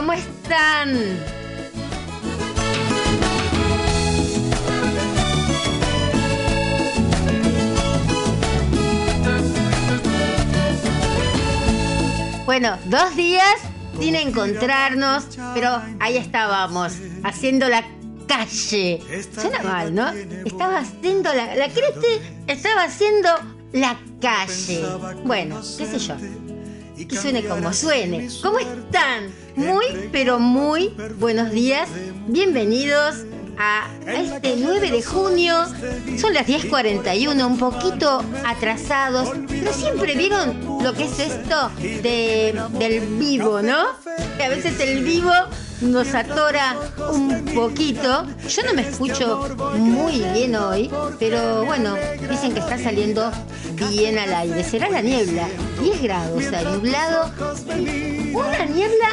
¿Cómo están? Bueno, dos días sin encontrarnos, pero ahí estábamos, haciendo la calle. Suena mal, ¿no? Estaba haciendo la... La Crete estaba haciendo la calle. Bueno, qué sé yo. Que suene como suene. ¿Cómo están? Muy, pero muy buenos días. Bienvenidos a, este 9 de junio. Son las 10.41, un poquito atrasados. Pero siempre vieron lo que es esto de, del vivo, ¿no? Que a veces el vivo nos atora un poquito. Yo no me escucho muy bien hoy, pero bueno, dicen que está saliendo bien al aire. Será la niebla, 10 grados, o nublado. Una niebla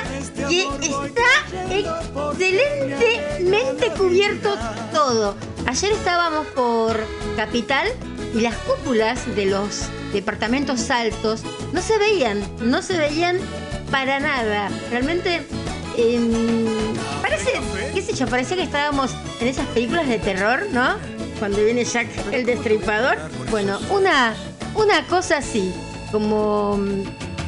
que está excelentemente cubierto todo. Ayer estábamos por Capital y las cúpulas de los departamentos altos no se veían, no se veían para nada. Realmente em, parece, qué sé yo, parecía que estábamos en esas películas de terror, ¿no? Cuando viene Jack el destripador. Bueno, una, una cosa así, como,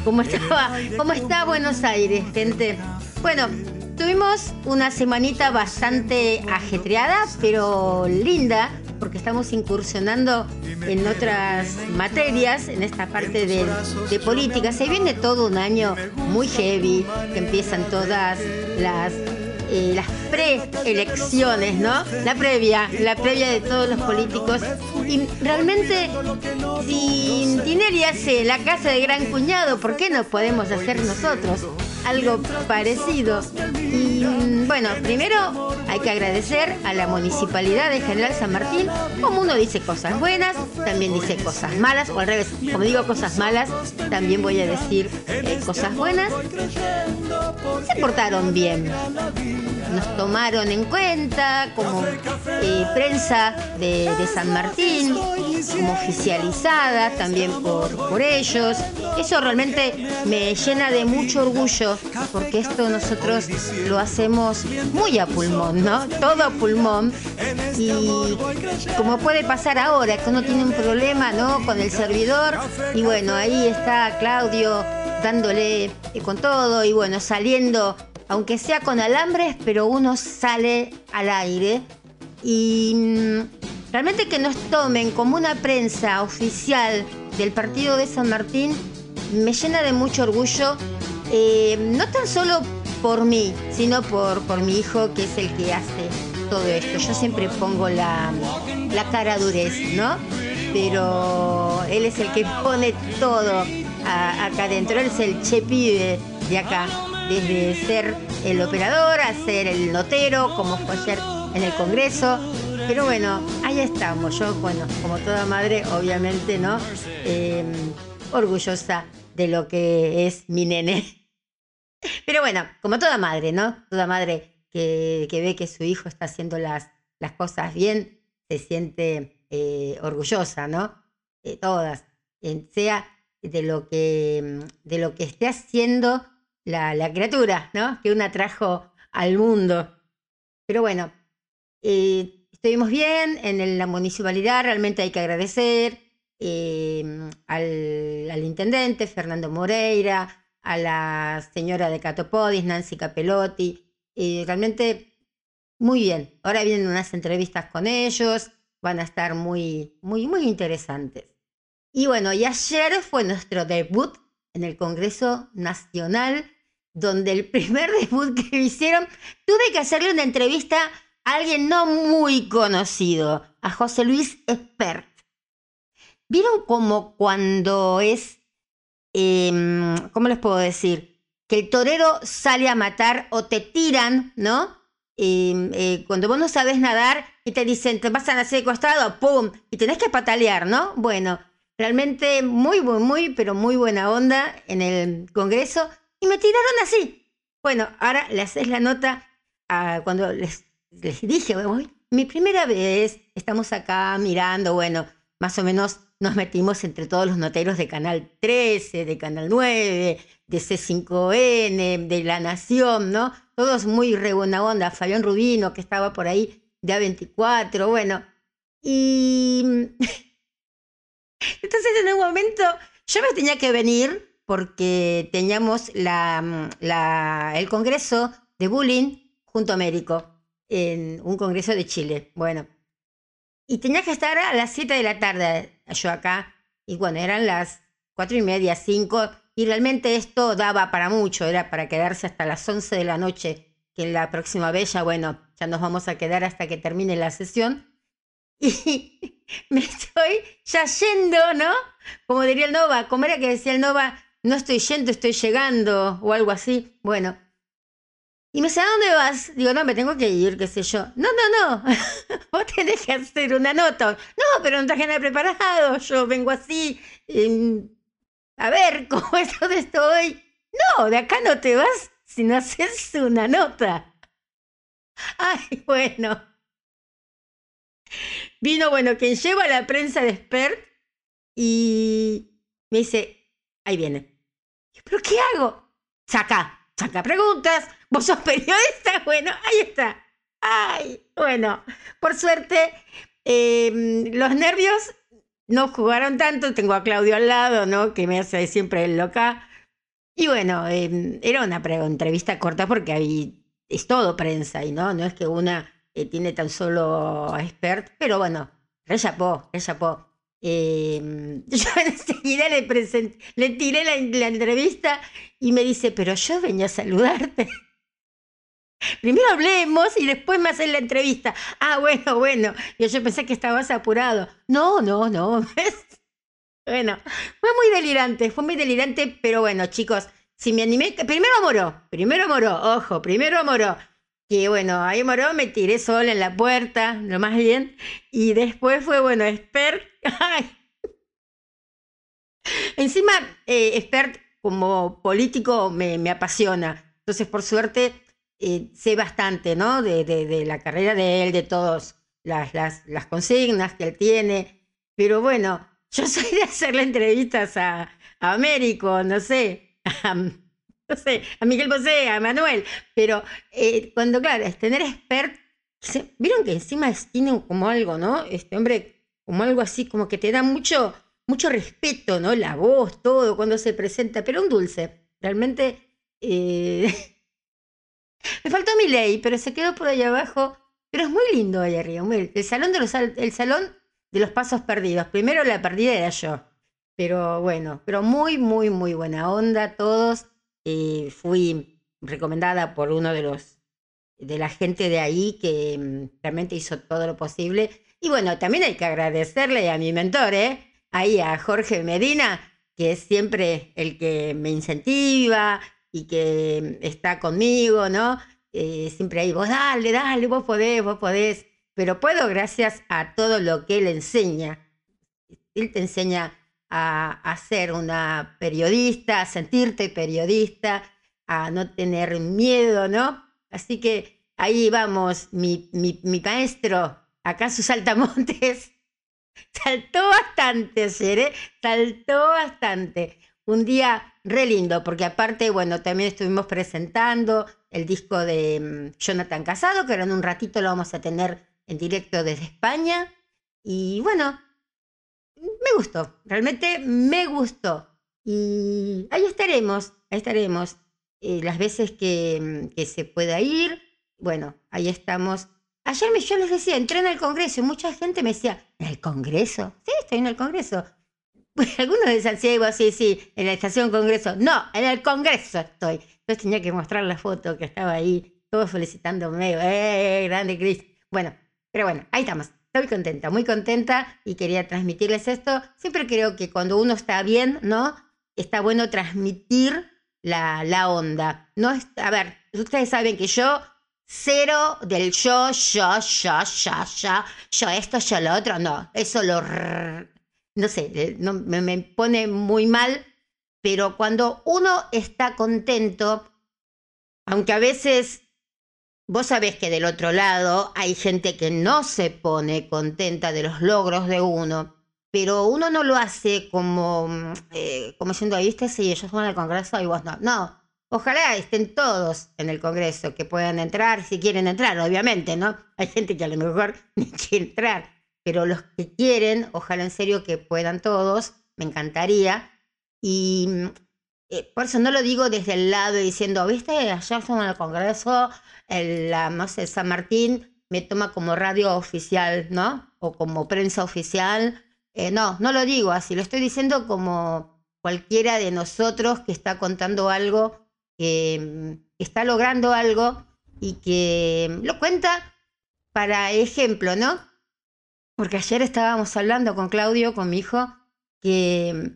como estaba, como está Buenos Aires, gente. Bueno, tuvimos una semanita bastante ajetreada, pero linda, porque estamos incursionando en otras materias, en esta parte de, de política. Se viene todo un año muy heavy, que empiezan todas las eh, las preelecciones, ¿no? La previa, la previa de todos los políticos. Y realmente, si Tinelli hace la casa de gran cuñado, ¿por qué no podemos hacer nosotros algo parecido? Y mm, bueno, primero hay que agradecer a la Municipalidad de General San Martín. Como uno dice cosas buenas, también dice cosas malas, o al revés, como digo cosas malas, también voy a decir eh, cosas buenas. Se portaron bien nos tomaron en cuenta como eh, prensa de, de San Martín, como oficializada también por, por ellos. Eso realmente me llena de mucho orgullo, porque esto nosotros lo hacemos muy a pulmón, ¿no? Todo a pulmón. Y como puede pasar ahora, que uno tiene un problema, ¿no? Con el servidor, y bueno, ahí está Claudio dándole con todo, y bueno, saliendo aunque sea con alambres, pero uno sale al aire. Y mm, realmente que nos tomen como una prensa oficial del partido de San Martín me llena de mucho orgullo, eh, no tan solo por mí, sino por, por mi hijo, que es el que hace todo esto. Yo siempre pongo la, la cara durez, ¿no? Pero él es el que pone todo acá adentro. Él es el che pibe de acá desde ser el operador a ser el notero, como fue ayer en el Congreso. Pero bueno, ahí estamos. Yo, bueno, como toda madre, obviamente, ¿no? Eh, orgullosa de lo que es mi nene. Pero bueno, como toda madre, ¿no? Toda madre que, que ve que su hijo está haciendo las, las cosas bien, se siente eh, orgullosa, ¿no? Eh, todas. Sea de lo que, de lo que esté haciendo la, la criatura, ¿no? Que una trajo al mundo. Pero bueno, eh, estuvimos bien en la municipalidad, realmente hay que agradecer eh, al, al intendente Fernando Moreira, a la señora de Catopodis, Nancy Capelotti, eh, realmente muy bien. Ahora vienen unas entrevistas con ellos, van a estar muy, muy, muy interesantes. Y bueno, y ayer fue nuestro debut en el Congreso Nacional, donde el primer debut que hicieron, tuve que hacerle una entrevista a alguien no muy conocido, a José Luis Espert. ¿Vieron como cuando es, em, ¿cómo les puedo decir? Que el torero sale a matar o te tiran, ¿no? Em, eh, cuando vos no sabes nadar y te dicen, te pasan así de costado, ¡pum! Y tenés que patalear, ¿no? Bueno, realmente muy, muy, muy, pero muy buena onda en el Congreso. Y me tiraron así. Bueno, ahora le haces la nota a cuando les, les dije, mi primera vez, estamos acá mirando, bueno, más o menos nos metimos entre todos los noteros de Canal 13, de Canal 9, de C5N, de La Nación, ¿no? Todos muy re onda. Fabián Rubino, que estaba por ahí de A24, bueno. Y entonces en un momento yo me tenía que venir porque teníamos la, el congreso de bullying junto a Américo, en un congreso de Chile. Bueno, y tenía que estar a las 7 de la tarde yo acá, y bueno, eran las cuatro y media, cinco, y realmente esto daba para mucho, era para quedarse hasta las 11 de la noche, que la próxima vez ya, bueno, ya nos vamos a quedar hasta que termine la sesión. Y me estoy ya yendo, ¿no? Como diría el Nova, como era que decía el Nova, no estoy yendo, estoy llegando, o algo así. Bueno. Y me dice, ¿a dónde vas? Digo, no, me tengo que ir, qué sé yo. No, no, no. Vos tenés que hacer una nota. No, pero no traje nada preparado. Yo vengo así. Em, a ver, ¿cómo es donde estoy? No, de acá no te vas si no haces una nota. Ay, bueno. Vino, bueno, quien lleva la prensa de Spert y me dice, ahí viene. ¿Pero qué hago? Saca, saca preguntas. ¿Vos sos periodista? Bueno, ahí está. Ay, bueno, por suerte, em, los nervios no jugaron tanto. Tengo a Claudio al lado, ¿no? Que me hace siempre el loca. Y bueno, em, era una entrevista corta porque ahí es todo prensa y no, no es que una eh, tiene tan solo expert, pero bueno, rechapó, rechapó. Eh, yo enseguida le, le tiré la, entrevista y me dice, pero yo venía a saludarte. Primero hablemos y después me hacen la entrevista. Ah, bueno, bueno. Y yo pensé que estabas apurado. No, no, no. bueno, fue muy delirante, fue muy delirante, pero bueno, chicos, si me animé, primero moró, primero moró, ojo, primero moró. Que bueno, ahí moró, me tiré sola en la puerta, lo más bien. Y después fue, bueno, expert. Ay. Encima, eh, expert como político me, me, apasiona. Entonces, por suerte, eh, sé bastante, ¿no? De, de, de, la carrera de él, de todas las, las, consignas que él tiene. Pero bueno, yo soy de hacerle entrevistas a, a Américo, no sé, no sé, a Miguel Bosé, a Manuel, pero eh, cuando, claro, es tener expert, vieron que encima tiene como algo, ¿no? Este hombre, como algo así, como que te da mucho, mucho respeto, ¿no? La voz, todo, cuando se presenta, pero un dulce, realmente... Eh, me faltó mi ley, pero se quedó por ahí abajo. Pero es muy lindo ahí arriba. El salón de los, el salón de los pasos perdidos. Primero la perdida era yo. Pero bueno, pero muy, muy, muy buena onda todos. Eh, fui recomendada por uno de los de la gente de ahí que mm, realmente hizo todo lo posible. Y bueno, también hay que agradecerle a mi mentor, ¿eh? ahí a Jorge Medina, que es siempre el que me incentiva y que está conmigo, ¿no? Eh, siempre ahí, vos dale, dale, vos podés, vos podés. Pero puedo gracias a todo lo que él enseña. Él te enseña a, ser una periodista, a sentirte periodista, a no tener miedo, ¿no? Así que ahí vamos, mi, mi, mi maestro, acá sus saltamontes, saltó bastante ayer, ¿eh? Saltó bastante. Un día re lindo, porque aparte, bueno, también estuvimos presentando el disco de mm, Jonathan Casado, que ahora en un ratito lo vamos a tener en directo desde España. Y bueno, me gustó, realmente me gustó. Y ahí estaremos, ahí estaremos. Eh, las veces que, que, se pueda ir, bueno, ahí estamos. Ayer me, yo les decía, entré en el Congreso y mucha gente me decía, ¿en el Congreso? Sí, estoy en el Congreso. algunos decían, sí, vos, sí, sí, en la estación Congreso. No, en el Congreso estoy. Entonces tenía que mostrar la foto que estaba ahí, todos felicitándome. ¡Eh, grande Cris! Bueno, pero bueno, ahí estamos. Estoy contenta, muy contenta y quería transmitirles esto. Siempre creo que cuando uno está bien, ¿no? Está bueno transmitir la, la onda. No a ver, ustedes saben que yo cero del yo, yo, yo, yo, yo, yo esto, yo lo otro, no, eso lo, no sé, no, me, me pone muy mal, pero cuando uno está contento, aunque a veces Vos sabés que del otro lado hay gente que no se pone contenta de los logros de uno, pero uno no lo hace como, mm, eh, como siendo, viste, si ellos van al Congreso y vos no. No, ojalá estén todos en el Congreso, que puedan entrar si quieren entrar, obviamente, ¿no? Hay gente que a lo mejor ni quiere entrar, pero los que quieren, ojalá en serio que puedan todos, me encantaría. Y mm, eh, por eso no lo digo desde el lado diciendo, viste, ayer fuimos al Congreso, el, la, no sé, San Martín me toma como radio oficial, ¿no? O como prensa oficial. Eh, no, no lo digo así, lo estoy diciendo como cualquiera de nosotros que está contando algo, que mm, está logrando algo y que lo cuenta para ejemplo, ¿no? Porque ayer estábamos hablando con Claudio, con mi hijo, que,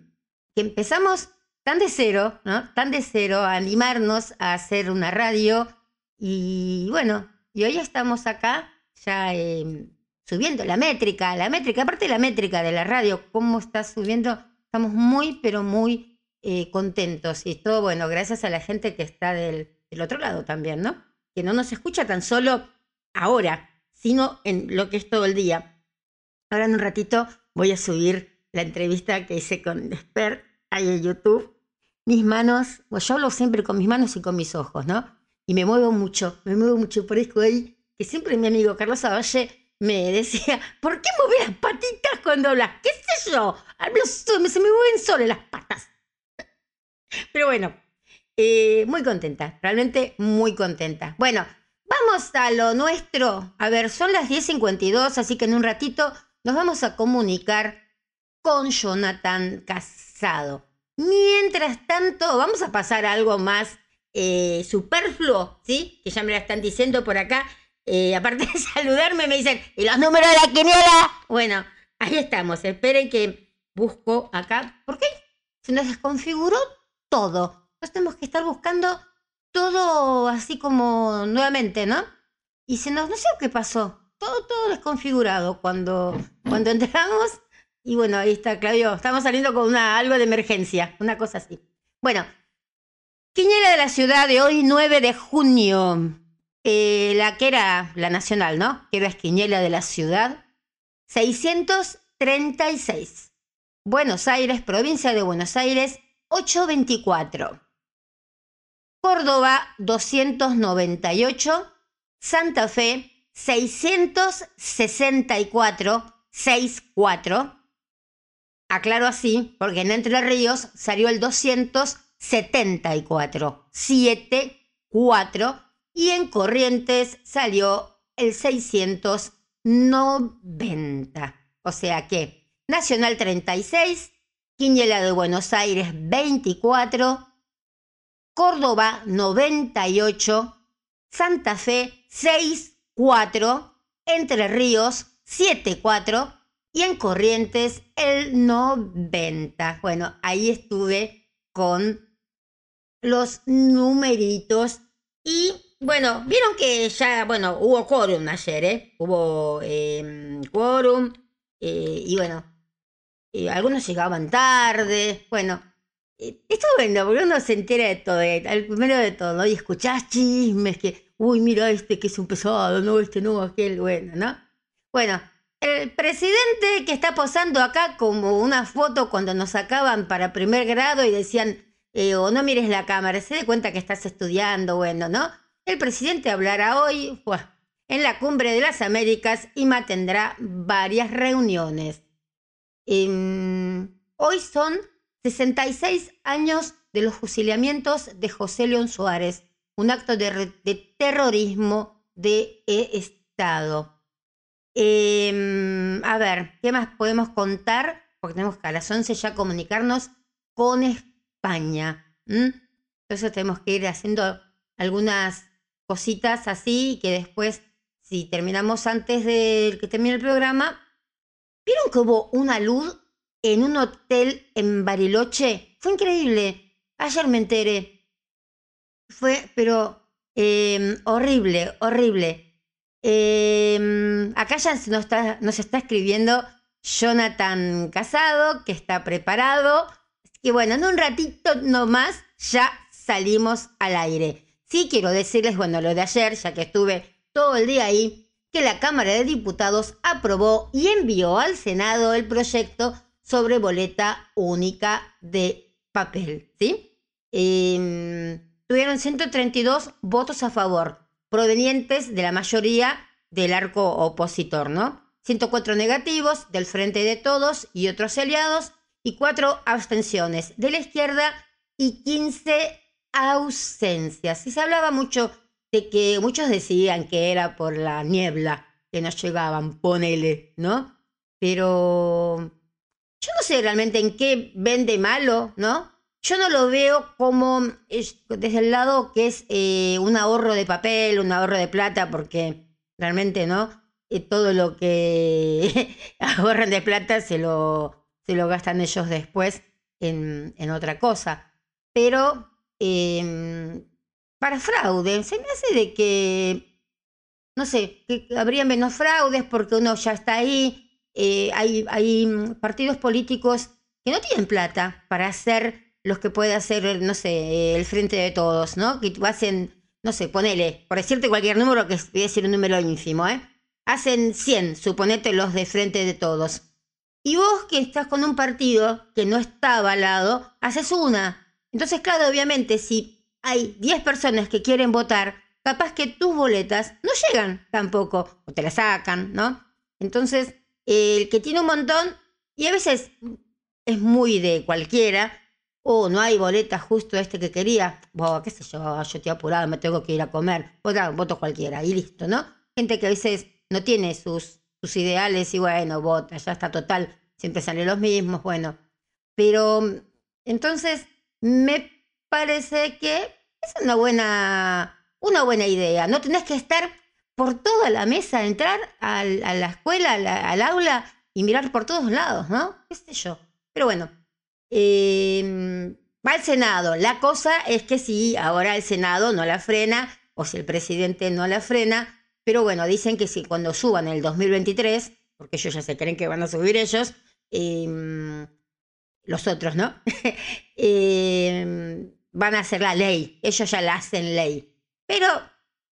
empezamos tan de cero, ¿no? Tan de cero a animarnos a hacer una radio. Y bueno, y hoy estamos acá ya em, subiendo la métrica, la métrica, aparte de la métrica de la radio, cómo está subiendo, estamos muy, pero muy eh, contentos. Y todo, bueno, gracias a la gente que está del otro lado también, ¿no? Que no nos escucha tan solo ahora, sino en lo que es todo el día. Ahora en un ratito voy a subir la entrevista que hice con Expert ahí en YouTube mis manos, pues yo hablo siempre con mis manos y con mis ojos, ¿no? Y me muevo mucho, me muevo mucho. Por eso ahí, que siempre mi amigo Carlos Avalle me decía, ¿por qué mover las patitas cuando hablas? ¿Qué sé yo? Hablo, se me mueven solo las patas. Pero bueno, eh, muy contenta, realmente muy contenta. Bueno, vamos a lo nuestro. A ver, son las 10.52, así que en un ratito nos vamos a comunicar con Jonathan Casado. Mientras tanto, vamos a pasar a algo más eh, superfluo, ¿sí? Que ya me la están diciendo por acá. Eh, aparte de saludarme, me dicen, ¿y los números de la quiniela? Bueno, ahí estamos. Esperen que busco acá. ¿Por qué? Se nos desconfiguró todo. Entonces tenemos que estar buscando todo así como nuevamente, ¿no? Y se nos, no sé qué pasó. Todo, todo desconfigurado. Cuando, cuando entramos, y bueno, ahí está, Claudio. Estamos saliendo con una, algo de emergencia, una cosa así. Bueno, Quiñera de la ciudad de hoy, 9 de junio. Eh, la que era la nacional, ¿no? Que era Esquiñela de la ciudad. 636. Buenos Aires, provincia de Buenos Aires, 824. Córdoba, 298. Santa Fe, 664, 64. Aclaro así, porque en Entre Ríos salió el 274, 74, y en Corrientes salió el 690. O sea que Nacional 36, Quiñela de Buenos Aires 24, Córdoba 98, Santa Fe 64, Entre Ríos 74, y en Corrientes el 90. Bueno, ahí estuve con los numeritos y bueno, vieron que ya, bueno, hubo quórum ayer, ¿eh? Hubo eh, quórum y bueno, eh, algunos llegaban tarde, bueno. Eh, esto bueno, porque uno se entera de todo, el primero de todo, y escuchás chismes que, uy, mira este que es un pesado, no, este no, aquel, bueno, ¿no? Bueno, el presidente que está posando acá como una foto cuando nos sacaban para primer grado y decían, eh, o no mires la cámara, se da cuenta que estás estudiando, bueno, ¿no? El presidente hablará hoy en la cumbre de las Américas y mantendrá varias reuniones. Em, hoy son 66 años de los fusilamientos de José León Suárez, un acto de, terrorismo de Estado. Em, a ver, ¿qué más podemos contar? porque tenemos que a las 11 ya comunicarnos con España. Entonces tenemos que ir haciendo algunas cositas así que después, si terminamos antes de que termine el programa, ¿vieron que hubo una luz en un hotel en Bariloche? Fue increíble. Ayer me enteré. Fue, pero em, horrible, horrible. Em, acá ya nos está, escribiendo Jonathan Casado, que está preparado. Y bueno, en un ratito nomás ya salimos al aire. Sí quiero decirles, bueno, lo de ayer, ya que estuve todo el día ahí, que la Cámara de Diputados aprobó y envió al Senado el proyecto sobre boleta única de papel, ¿sí? Em, tuvieron 132 votos a favor, provenientes de la mayoría del arco opositor, ¿no? 104 negativos del Frente de Todos y otros aliados y 4 abstenciones de la izquierda y 15 ausencias. Y se hablaba mucho de que muchos decían que era por la niebla que no llegaban, ponele, ¿no? Pero yo no sé realmente en qué vende malo, ¿no? Yo no lo veo como desde el lado que es eh, un ahorro de papel, un ahorro de plata, porque realmente, ¿no? Eh, todo lo que ahorran de plata se lo, se lo gastan ellos después en, en otra cosa. Pero Em, para fraude. Se me hace de que, no sé, que habría menos fraudes porque uno ya está ahí. Eh, hay, hay partidos políticos que no tienen plata para hacer los que puede hacer, no sé, el frente de todos, ¿no? Que hacen, no sé, ponele, por decirte cualquier número, que voy a decir un número ínfimo, ¿eh? Hacen 100, suponete los de frente de todos. Y vos que estás con un partido que no está avalado, haces una. Entonces, claro, obviamente, si hay 10 personas que quieren votar, capaz que tus boletas no llegan tampoco, o te las sacan, ¿no? Entonces, el que tiene un montón, y a veces es muy de cualquiera, o no hay boletas justo este que quería, o qué sé yo, yo estoy apurado, me tengo que ir a comer, vota, voto cualquiera, y listo, ¿no? Gente que a veces no tiene sus, sus ideales y bueno, vota, ya está total, siempre salen los mismos, bueno. Pero entonces me parece que es una buena, una buena idea. No tenés que estar por toda la mesa, entrar a la escuela, al aula y mirar por todos lados, ¿no? ¿Qué sé yo? Pero bueno, em, va al Senado. La cosa es que si ahora el Senado no la frena, o si el presidente no la frena, pero bueno, dicen que si cuando suban el 2023, porque ellos ya se creen que van a subir ellos, eh, los otros, ¿no? Em, van a hacer la ley, ellos ya la hacen ley. Pero,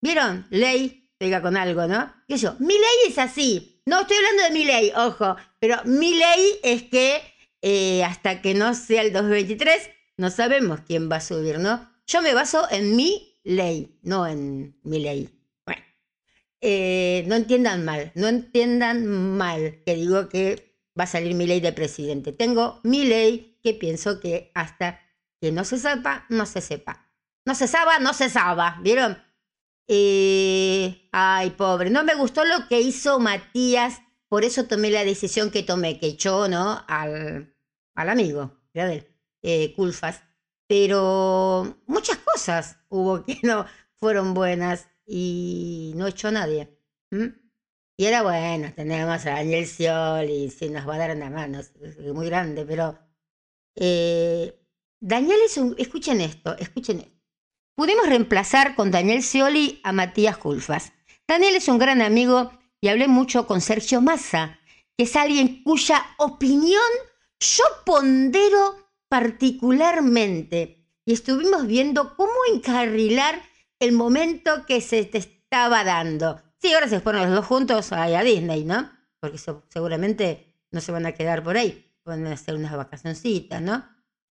¿vieron? Ley, pega con algo, ¿no? ¿Qué yo? Mi ley es así. No estoy hablando de mi ley, ojo, pero mi ley es que eh, hasta que no sea el 2023, no sabemos quién va a subir, ¿no? Yo me baso en mi ley, no en mi ley. Bueno, eh, no entiendan mal, no entiendan mal que digo que va a salir mi ley de presidente. Tengo mi ley que pienso que hasta que no se sepa, no se sepa. No se sabe, no se sabe, ¿vieron? Eh, ay, pobre, no me gustó lo que hizo Matías, por eso tomé la decisión que tomé, que echó, ¿no? Al, al amigo, ¿verdad? Eh, Culfas. Pero muchas cosas hubo que no fueron buenas y no echó nadie. Y era bueno, tenemos a Daniel Scioli, si nos va a dar una mano, es muy grande, pero eh, Daniel es un, escuchen esto, escuchen esto. Pudimos reemplazar con Daniel Scioli a Matías Culfas. Daniel es un gran amigo y hablé mucho con Sergio Massa, que es alguien cuya opinión yo pondero particularmente. Y estuvimos viendo cómo encarrilar el momento que se te estaba dando. Sí, ahora se ponen los dos juntos ahí a Disney, ¿no? Porque seguramente no se van a quedar por ahí. Van a hacer unas vacacioncitas, ¿no?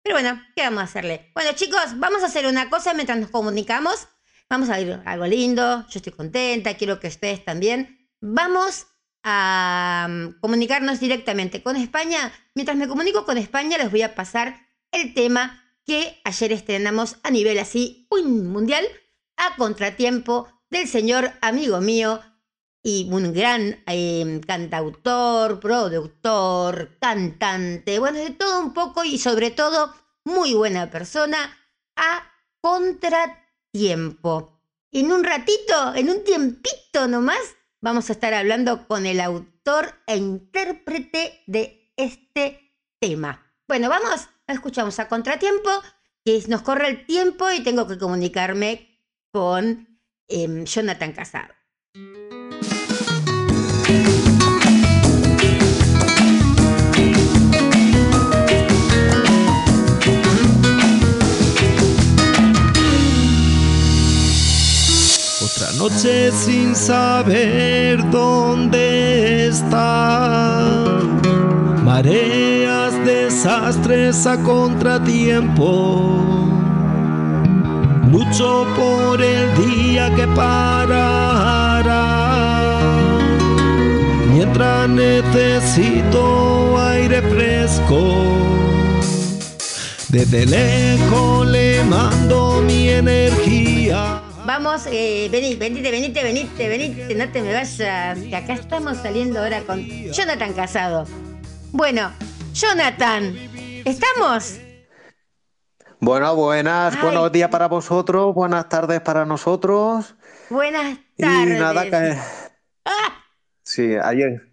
Pero bueno, ¿qué vamos a hacerle? Bueno, chicos, vamos a hacer una cosa mientras nos comunicamos. Vamos a ir algo lindo. Yo estoy contenta, quiero que ustedes también. Vamos a mm, comunicarnos directamente con España. Mientras me comunico con España, les voy a pasar el tema que ayer estrenamos a nivel así, un mundial, a contratiempo del señor amigo mío y un gran eh, cantautor, productor, cantante, bueno, de todo un poco y sobre todo muy buena persona, a contratiempo. En un ratito, en un tiempito nomás, vamos a estar hablando con el autor e intérprete de este tema. Bueno, vamos, escuchamos a contratiempo, que nos corre el tiempo y tengo que comunicarme con em, Jonathan Casado. Noche sin saber dónde está. Mareas, desastres a contratiempo. Lucho por el día que parará. Mientras necesito aire fresco. Desde lejos le mando mi energía. Vamos, eh, vení, venite, venite, venite, venite, no te me vayas, que acá estamos saliendo ahora con Jonathan Casado. Bueno, Jonathan, ¿estamos? Bueno, buenas, Ay. buenos días para vosotros, buenas tardes para nosotros. Buenas Y tardes. nada, que... ¡Ah! Sí, ayer,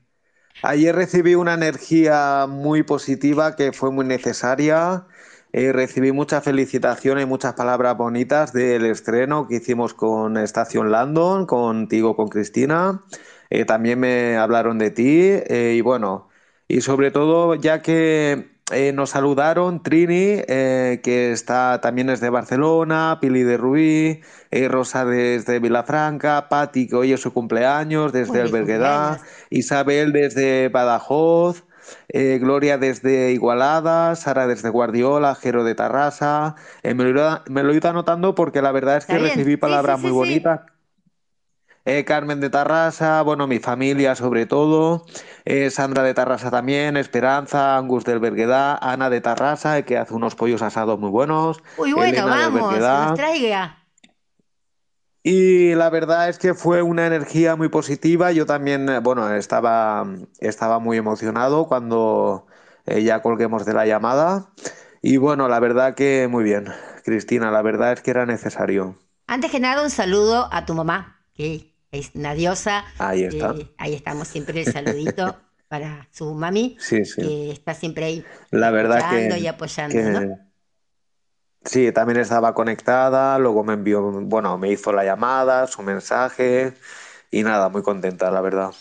ayer recibí una energía muy positiva que fue muy necesaria. Eh, recibí muchas felicitaciones y muchas palabras bonitas del estreno que hicimos con Estación Landon, contigo, con Cristina. Eh, también me hablaron de ti eh, y bueno, y sobre todo ya que eh, nos saludaron Trini, que está también es de Barcelona, Pili de Rubí, eh, Rosa desde Vilafranca, Patti, que hoy es su cumpleaños desde cumpleaños. Isabel desde Badajoz, eh, Gloria desde Igualada, Sara desde Guardiola, Jero de Tarrasa. Eh, me lo, iba- me lo he ido anotando porque la verdad es que recibí palabras sí, muy sí, bonitas. Eh, Carmen de Tarrasa, bueno, mi familia sobre todo, eh, Sandra de Tarrasa también, Esperanza, Angus del Berguedá, Ana de Tarrasa, que hace unos pollos asados muy buenos, Uy, bueno, Elena vamos, que nos traiga. Y la verdad es que fue una energía muy positiva. Yo también, eh, bueno, estaba, estaba muy emocionado cuando eh, ya colguemos de la llamada. Y bueno, la verdad que muy bien, Cristina, la verdad es que era necesario. Antes que nada, un saludo a tu mamá, que es una diosa. Ahí está. Eh, ahí estamos siempre el saludito para su mami, Sí, sí. que está siempre ahí La verdad que, y apoyando, que ¿no? Sí, también estaba conectada, luego me envió, bueno, me hizo la llamada, su mensaje y nada, muy contenta, la verdad.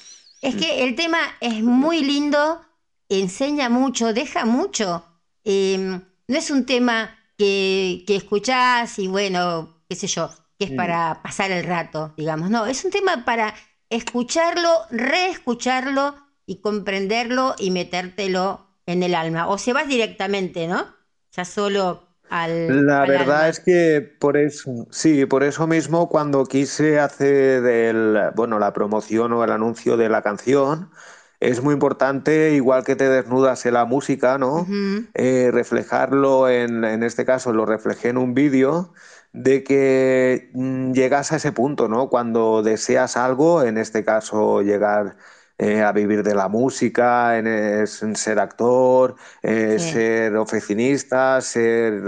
Es que el tema es muy lindo, enseña mucho, deja mucho. Eh, no es un tema que, que escuchás y bueno, qué sé yo, que es Mm. para pasar el rato, digamos. No, es un tema para escucharlo, reescucharlo y comprenderlo y metértelo en el alma. O se vas directamente, ¿no? Ya solo al, La verdad es que por eso, sí, por eso mismo cuando quise hacer el, bueno, la promoción o el anuncio de la canción, es muy importante, igual que te desnudas en la música, ¿no? Eh, reflejarlo en, en este caso lo reflejé en un vídeo de que mm, llegas a ese punto, ¿no? Cuando deseas algo, en este caso llegar eh, a vivir de la música, en, en ser actor, eh, Sí. ser oficinista, ser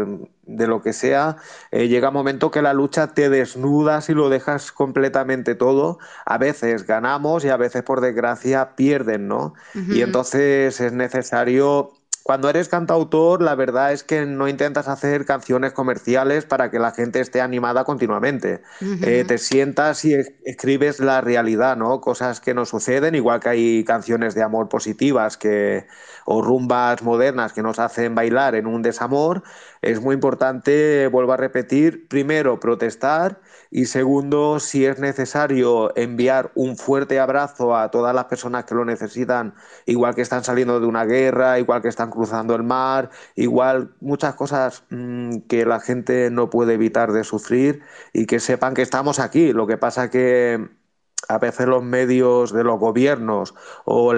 de lo que sea, eh, llega un momento que la lucha te desnudas y lo dejas completamente todo. A veces ganamos y a veces, por desgracia, pierden, ¿no? Y entonces es necesario, cuando eres cantautor, la verdad es que no intentas hacer canciones comerciales para que la gente esté animada continuamente. Eh, te sientas y es- escribes la realidad, ¿no? Cosas que nos suceden, igual que hay canciones de amor positivas que, o rumbas modernas que nos hacen bailar en un desamor. Es muy importante, vuelvo a repetir, primero protestar y segundo, si es necesario, enviar un fuerte abrazo a todas las personas que lo necesitan, igual que están saliendo de una guerra, igual que están cruzando el mar, igual muchas cosas mm, que la gente no puede evitar de sufrir y que sepan que estamos aquí. Lo que pasa que a veces los medios de los gobiernos o,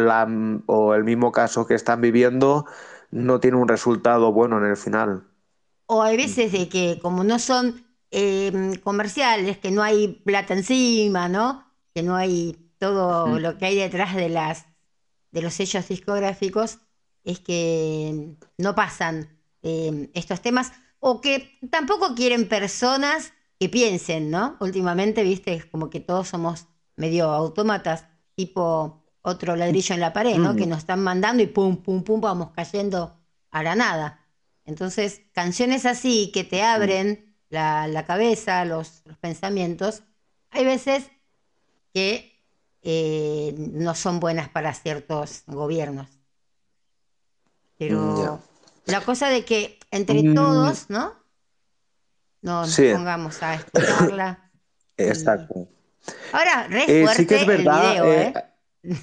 o el mismo caso que están viviendo no tiene un resultado bueno en el final. O hay veces de que como no son eh, comerciales, que no hay plata encima, ¿no? Que no hay todo lo que hay detrás de las de los sellos discográficos es que no pasan eh, estos temas o que tampoco quieren personas que piensen, ¿no? Últimamente, viste, es como que todos somos medio autómatas, tipo otro ladrillo en la pared, ¿no? Que nos están mandando y pum, pum, pum, vamos cayendo a la nada. Entonces, canciones así que te abren la, cabeza, los, los pensamientos, hay veces que eh, no son buenas para ciertos gobiernos. Pero mm, la cosa de que entre mm. todos, ¿no? Nos pongamos a escucharla. Exacto. Ahora, re fuerte eh, sí que es verdad, el video, ¿eh? ¿eh?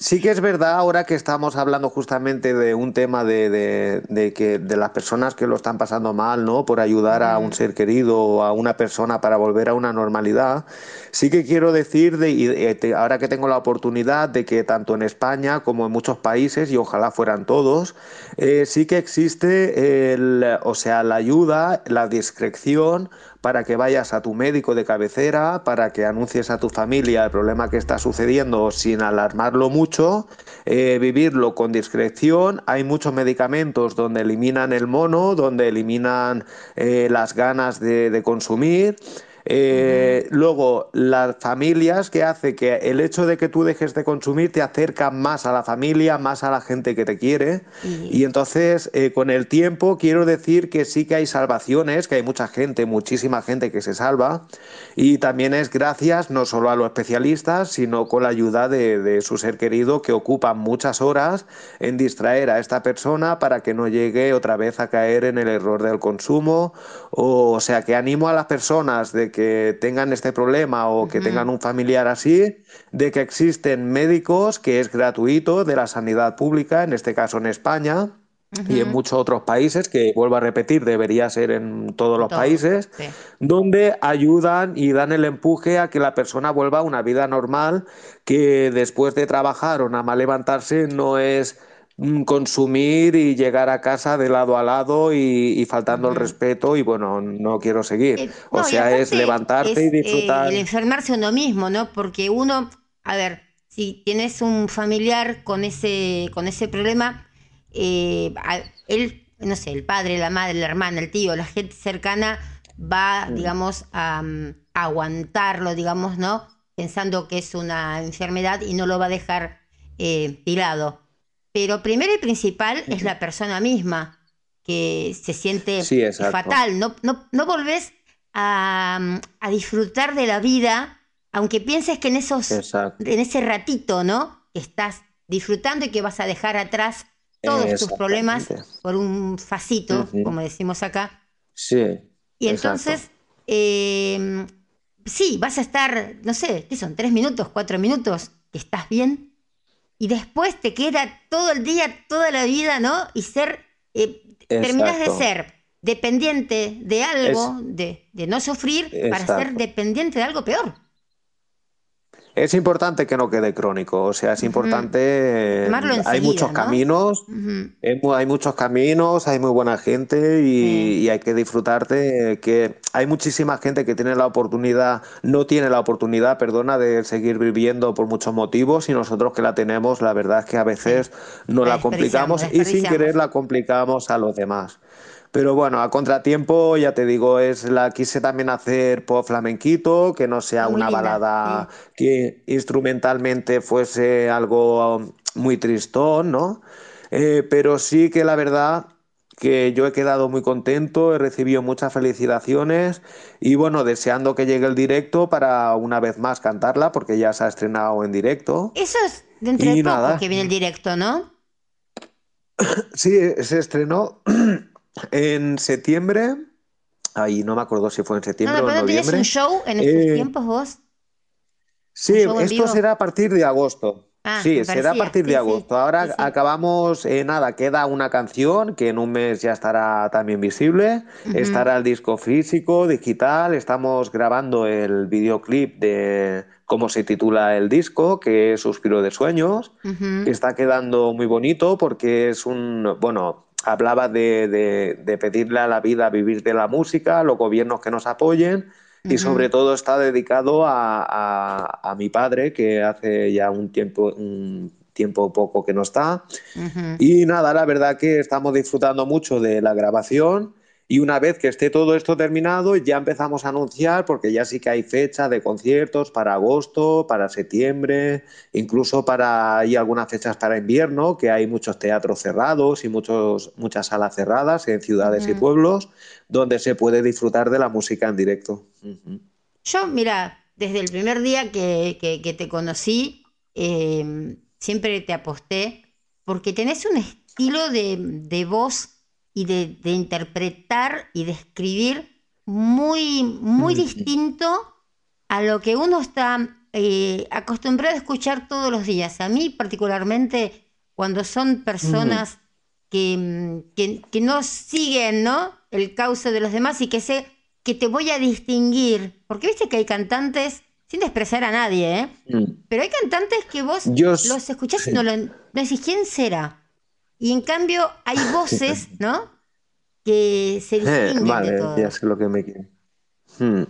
Sí que es verdad ahora que estamos hablando justamente de un tema de, que de las personas que lo están pasando mal, ¿no? Por ayudar a un ser querido o a una persona para volver a una normalidad. Sí que quiero decir, de, y eh, ahora que tengo la oportunidad de que tanto en España como en muchos países, y ojalá fueran todos, eh, sí que existe el, o sea, la ayuda, la discreción para que vayas a tu médico de cabecera, para que anuncies a tu familia el problema que está sucediendo sin alarmarlo mucho, eh, vivirlo con discreción. Hay muchos medicamentos donde eliminan el mono, donde eliminan eh, las ganas de consumir. Eh, luego, las familias que hace que el hecho de que tú dejes de consumir te acerca más a la familia, más a la gente que te quiere. Y entonces, eh, con el tiempo, quiero decir que sí que hay salvaciones, que hay mucha gente, muchísima gente que se salva. Y también es gracias no solo a los especialistas, sino con la ayuda de, su ser querido que ocupan muchas horas en distraer a esta persona para que no llegue otra vez a caer en el error del consumo. O, o sea, que animo a las personas de que tengan este problema o que tengan un familiar así, de que existen médicos que es gratuito de la sanidad pública, en este caso en España. Y en muchos otros países, que vuelvo a repetir, debería ser en todos los países, donde ayudan y dan el empuje a que la persona vuelva a una vida normal, que después de trabajar o nada más levantarse no es consumir y llegar a casa de lado a lado y, faltando el respeto y bueno, no quiero seguir. Eh, o sea, es levantarte y disfrutar. el enfermarse uno mismo, ¿no? Porque uno, a ver, si tienes un familiar con ese, con ese problema, eh, él, no sé, el padre, la madre, la hermana, el tío, la gente cercana va, mm. digamos, a, aguantarlo, digamos, ¿no? Pensando que es una enfermedad y no lo va a dejar eh, tirado. Pero primero y principal es la persona misma que se siente fatal. No, no, no volvés a, disfrutar de la vida, aunque pienses que en, esos, en ese ratito, ¿no? estás disfrutando y que vas a dejar atrás todos tus problemas por un facito, como decimos acá. Sí. Y entonces, em, sí, vas a estar, no sé, ¿qué son? ¿Tres minutos, cuatro minutos? que estás bien? Y después te queda todo el día, toda la vida, ¿no? Y ser, eh, terminas de ser dependiente de algo, de, no sufrir, para ser dependiente de algo peor. Es importante que no quede crónico, o sea, es importante. hay muchos caminos, hay muchos caminos, hay muy buena gente y, hay que disfrutarte. Que hay muchísima gente que tiene la oportunidad, no tiene la oportunidad, perdona, de seguir viviendo por muchos motivos y nosotros que la tenemos, la verdad es que a veces no la complicamos y sin querer la complicamos a los demás. Pero bueno, a contratiempo, ya te digo, es la quise también hacer por flamenquito, que no sea una balada que instrumentalmente fuese algo muy tristón, ¿no? Eh, pero sí que la verdad que yo he quedado muy contento, he recibido muchas felicitaciones y bueno, deseando que llegue el directo para una vez más cantarla, porque ya se ha estrenado en directo. Eso es dentro de poco que viene el directo, ¿no? Sí, se estrenó en septiembre, ahí no me acuerdo si fue en septiembre o en noviembre. un show en estos eh, tiempos vos? Sí, esto será a partir de agosto. Ah, sí, será a partir de agosto. Ahora acabamos, eh, nada, queda una canción que en un mes ya estará también visible. Estará el disco físico, digital. Estamos grabando el videoclip de cómo se titula el disco, que es Suspiro de Sueños, que está quedando muy bonito porque es un, bueno, hablaba de, pedirle a la vida vivir de la música, los gobiernos que nos apoyen, y sobre todo está dedicado a, mi padre, que hace ya un tiempo, un tiempo poco que no está. Y nada, la verdad que estamos disfrutando mucho de la grabación y una vez que esté todo esto terminado, ya empezamos a anunciar, porque ya sí que hay fecha de conciertos para agosto, para septiembre, incluso para hay algunas fechas para invierno, que hay muchos teatros cerrados y muchos, muchas salas cerradas en ciudades y pueblos, donde se puede disfrutar de la música en directo. Yo, mira, desde el primer día que, te conocí, eh, siempre te aposté, porque tenés un estilo de, de voz y de, interpretar y de escribir muy, muy distinto a lo que uno está eh, acostumbrado a escuchar todos los días. A mí particularmente cuando son personas que, que, no siguen ¿no? el cauce de los demás y que sé que te voy a distinguir, porque viste que hay cantantes, sin expresar a nadie, ¿eh? Mm. pero hay cantantes que vos los escuchás y no, lo, no decís, ¿quién será? Y en cambio hay voces, ¿no? Que se eh, distinguen vale, de todo. ya sé lo que me quiere. Hmm.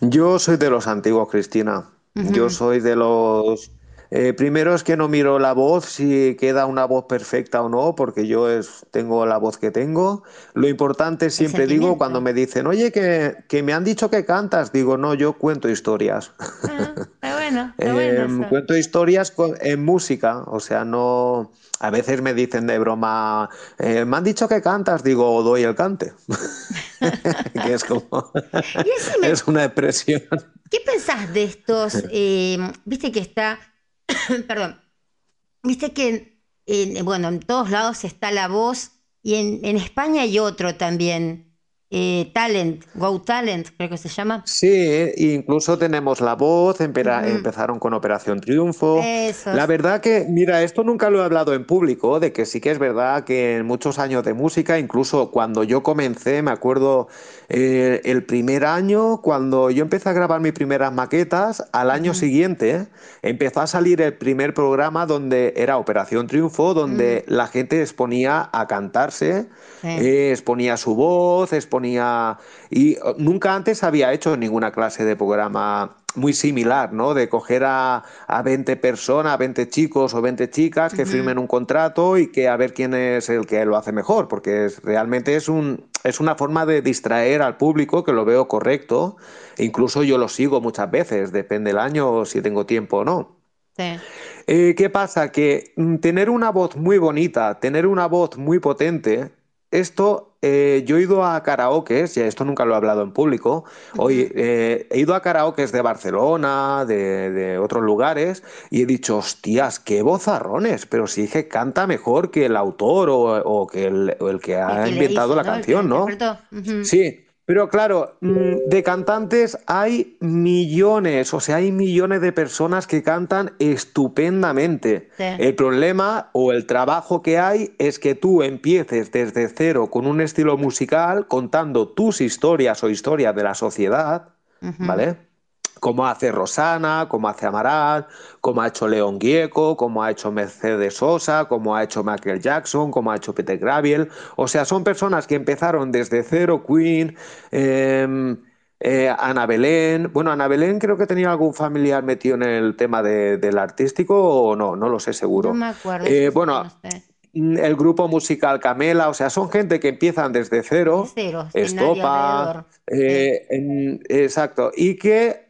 Yo soy de los antiguos, Cristina. Yo soy de los eh, primero es que no miro la voz, si queda una voz perfecta o no, porque yo es, tengo la voz que tengo. Lo importante siempre digo cuando me dicen, oye, que, que, me han dicho que cantas, digo, no, yo cuento historias. Ah, está bueno, está bueno em, cuento historias en música, o sea, no... A veces me dicen de broma, eh, me han dicho que cantas, digo, doy el cante. que es como... es una expresión. ¿Qué pensás de estos? Eh, viste que está perdón, viste que en, bueno, en todos lados está la voz y en, en España hay otro también, eh, Talent, Go Talent, creo que se llama. Sí, incluso tenemos La Voz, empezaron con Operación Triunfo. La verdad que, mira, esto nunca lo he hablado en público, de que sí que es verdad que en muchos años de música, incluso cuando yo comencé, me acuerdo eh, el primer año, cuando yo empecé a grabar mis primeras maquetas, al año siguiente empezó a salir el primer programa donde era Operación Triunfo, donde la gente exponía a cantarse, eh, exponía su voz, exponía... Y oh, nunca antes había hecho ninguna clase de programa muy similar, ¿no? De coger a, a 20 personas, a 20 chicos o 20 chicas que firmen un contrato y que a ver quién es el que lo hace mejor, porque es, realmente es, un, es una forma de distraer al público que lo veo correcto. incluso yo lo sigo muchas veces, depende del año si tengo tiempo o no. Eh, ¿Qué pasa? Que mm, tener una voz muy bonita, tener una voz muy potente, esto, eh, yo he ido a karaokes, ya esto nunca lo he hablado en público, hoy eh, he ido a karaokes de Barcelona, de, otros lugares, y he dicho, hostias, qué vozarrones, pero sí que canta mejor que el autor o, que el, que ha inventado la canción, ¿no? Sí. Pero claro, mm, de cantantes hay millones, o sea, hay millones de personas que cantan estupendamente. El problema o el trabajo que hay es que tú empieces desde cero con un estilo musical contando tus historias o historias de la sociedad, ¿vale? Como hace Rosana, como hace Amaral, como ha hecho León Gieco, como ha hecho Mercedes Sosa, como ha hecho Michael Jackson, como ha hecho Peter Graviel. O sea, son personas que empezaron desde cero, Queen, em, eh, Ana Belén. Bueno, Ana Belén creo que tenía algún familiar metido en el tema del artístico o no, no lo sé seguro. No me acuerdo. Eh, bueno, mm, el grupo musical Camela, o sea, son gente que empiezan desde cero, cero estopa, eh, exacto, y que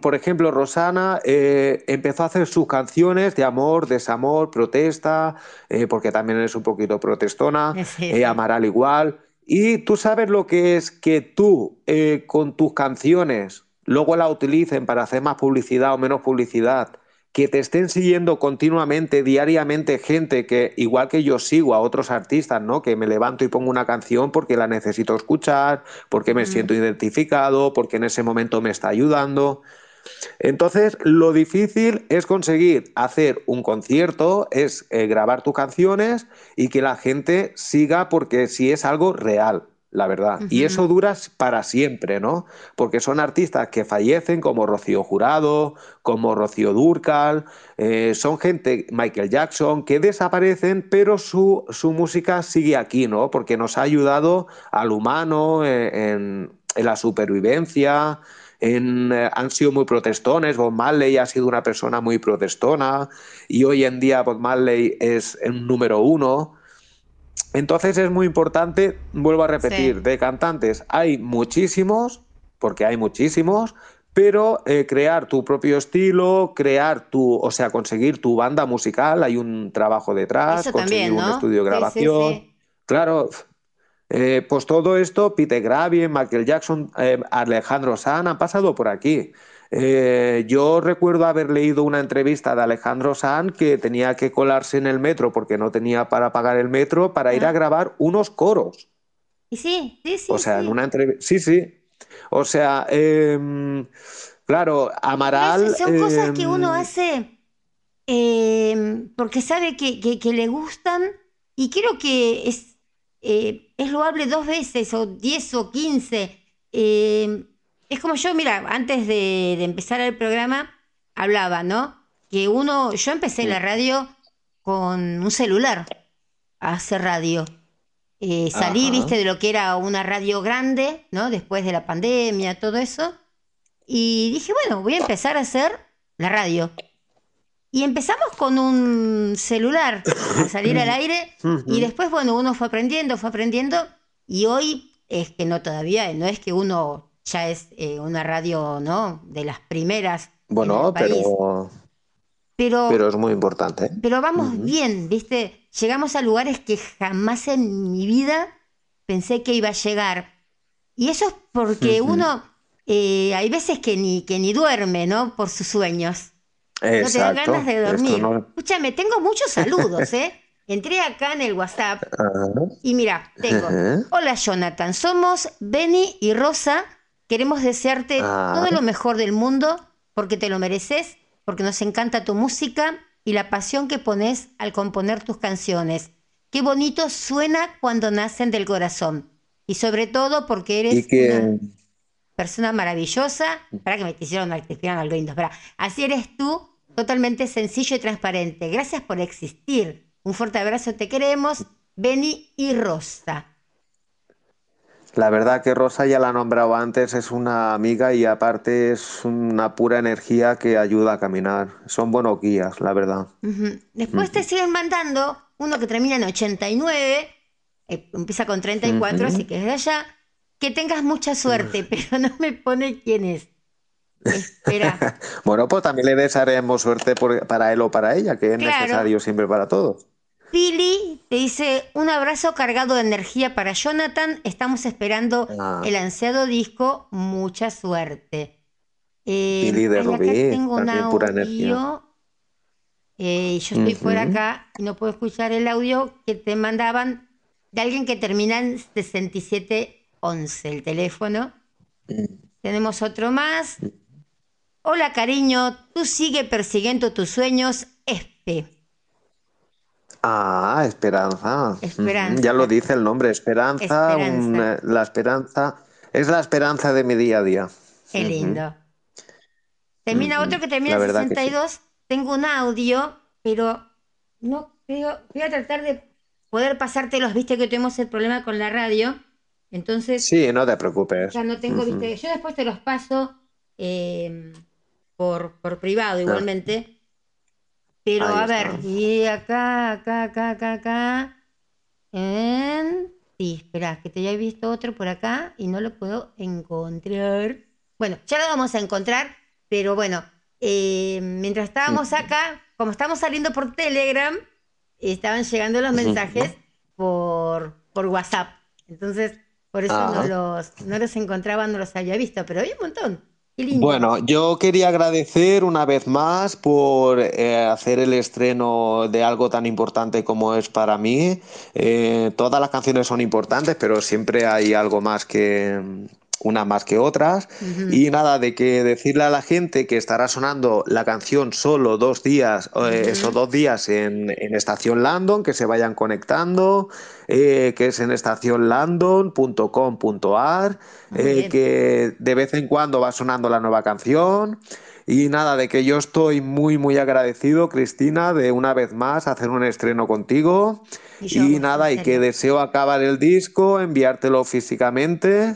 por ejemplo, Rosana eh, empezó a hacer sus canciones de amor, desamor, protesta, eh, porque también es un poquito protestona, eh, Amaral igual. Y tú sabes lo que es que tú con tus canciones luego la utilicen para hacer más publicidad o menos publicidad que te estén siguiendo continuamente, diariamente, gente que, igual que yo sigo a otros artistas, ¿no? Que me levanto y pongo una canción porque la necesito escuchar, porque me siento identificado, porque en ese momento me está ayudando. Entonces, lo difícil es conseguir hacer un concierto, es eh, grabar tus canciones y que la gente siga porque si es algo real la verdad. Y eso dura para siempre, ¿no? Porque son artistas que fallecen, como Rocío Jurado, como Rocío Durcal, eh, son gente, Michael Jackson, que desaparecen, pero su, música sigue aquí, ¿no? Porque nos ha ayudado al humano eh, en, en la supervivencia, en, eh, han sido muy protestones. Bob Marley ha sido una persona muy protestona y hoy en día Bob Marley es el número uno. Entonces es muy importante, vuelvo a repetir, Sí. de cantantes hay muchísimos, porque hay muchísimos, pero eh, crear tu propio estilo, crear tu, o sea, conseguir tu banda musical, hay un trabajo detrás, Eso conseguir también, un estudio de sí, grabación. sí. Claro, eh, pues todo esto, Peter Gabriel, Michael Jackson, eh, Alejandro Sanz han pasado por aquí. Eh, yo recuerdo haber leído una entrevista de Alejandro Sanz que tenía que colarse en el metro porque no tenía para pagar el metro para ir Ah. a grabar unos coros. Y sí, sí, sí. O sea, en una entrevista. Sí, sí. O sea, em, claro, Amaral. Pero Son cosas que uno em, hace eh, porque sabe que, que- que le gustan y creo que es, eh, es loable dos veces o diez o quince. Es como yo, mira, antes de, de empezar el programa hablaba, ¿no? Que uno, yo empecé la radio con un celular a hacer radio. Eh, salí, Ajá. viste, de lo que era una radio grande, ¿no? Después de la pandemia, todo eso. Y dije, bueno, voy a empezar a hacer la radio. Y empezamos con un celular a salir al aire y después, bueno, uno fue aprendiendo, fue aprendiendo y hoy es que no todavía, no es que uno ya es eh, una radio, ¿no? De las primeras en Bueno, el país. pero, Pero, pero es muy importante. pero vamos bien, ¿viste? Llegamos a lugares que jamás en mi vida pensé que iba a llegar. Y eso es porque uno, eh, hay veces que ni, que ni duerme, ¿no? Por sus sueños. No te dan ganas de dormir. no- Escúchame, tengo muchos saludos, ¿eh? Entré acá en el WhatsApp y mira, tengo. Hola Jonathan, somos Benny y Rosa. Queremos desearte Ah. todo lo mejor del mundo porque te lo mereces, porque nos encanta tu música y la pasión que pones al componer tus canciones. Qué bonito suena cuando nacen del corazón. Y sobre todo porque eres que, una persona maravillosa. Para que me te hicieron, te hicieron algo lindo. Así eres tú, totalmente sencillo y transparente. Gracias por existir. Un fuerte abrazo, te queremos. Benny y Rosa. La verdad que Rosa ya la ha nombrado antes, es una amiga y aparte es una pura energía que ayuda a caminar. Son buenos guías, la verdad. Después te siguen mandando uno que termina en 89, eh, empieza con 34, así que es de allá. Que tengas mucha suerte, pero no me pone quién es. Espera. Bueno, pues también le desearemos suerte por- para él o para ella, que es Claro. necesario siempre para todos. Pili te dice un abrazo cargado de energía para Jonathan. Estamos esperando Ah. el ansiado disco. Mucha suerte. Eh, Pili de ay, acá Rubí, tengo un pura energía. Eh, yo estoy por Ujú. acá y no puedo escuchar el audio que te mandaban de alguien que termina en 6711, el teléfono. Mm. Tenemos otro más. Hola, cariño. Tú sigue persiguiendo tus sueños. Espe. Ah, Esperanza. Esperanza. Ya lo dice el nombre, Esperanza. Esperanza. un, eh, la esperanza es la esperanza de mi día a día. Qué lindo. Termina otro que termina en verdad que sí. 62. Tengo un audio, pero no creo. Voy a tratar de poder pasártelos. Viste que tuvimos el problema con la radio. Entonces, Sí, no te preocupes. ya no tengo, viste. Yo después te los paso eh, por, por privado igualmente. Pero. Ahí a ver, y acá, acá, acá, acá, acá. En... Sí, espera, que te haya visto otro por acá y no lo puedo encontrar. Bueno, ya lo vamos a encontrar, pero bueno, eh, mientras estábamos acá, como estamos saliendo por Telegram, estaban llegando los mensajes por, por WhatsApp. Entonces, por eso no Ah. los, no los encontraba, no los había visto, pero hay un montón. Bueno, yo quería agradecer una vez más por eh, hacer el estreno de algo tan importante como es para mí. Eh, todas las canciones son importantes, pero siempre hay algo más que una más que otras. Y nada, de que decirle a la gente que estará sonando la canción solo dos días, eh, Ujú. esos dos días en, en Estación Landon, que se vayan conectando, eh, que es en estacionlandon.com.ar, eh, que de vez en cuando va sonando la nueva canción. Y nada, de que yo estoy muy, muy agradecido, Cristina, de una vez más hacer un estreno contigo. Y Y nada, y que deseo acabar el disco, enviártelo físicamente.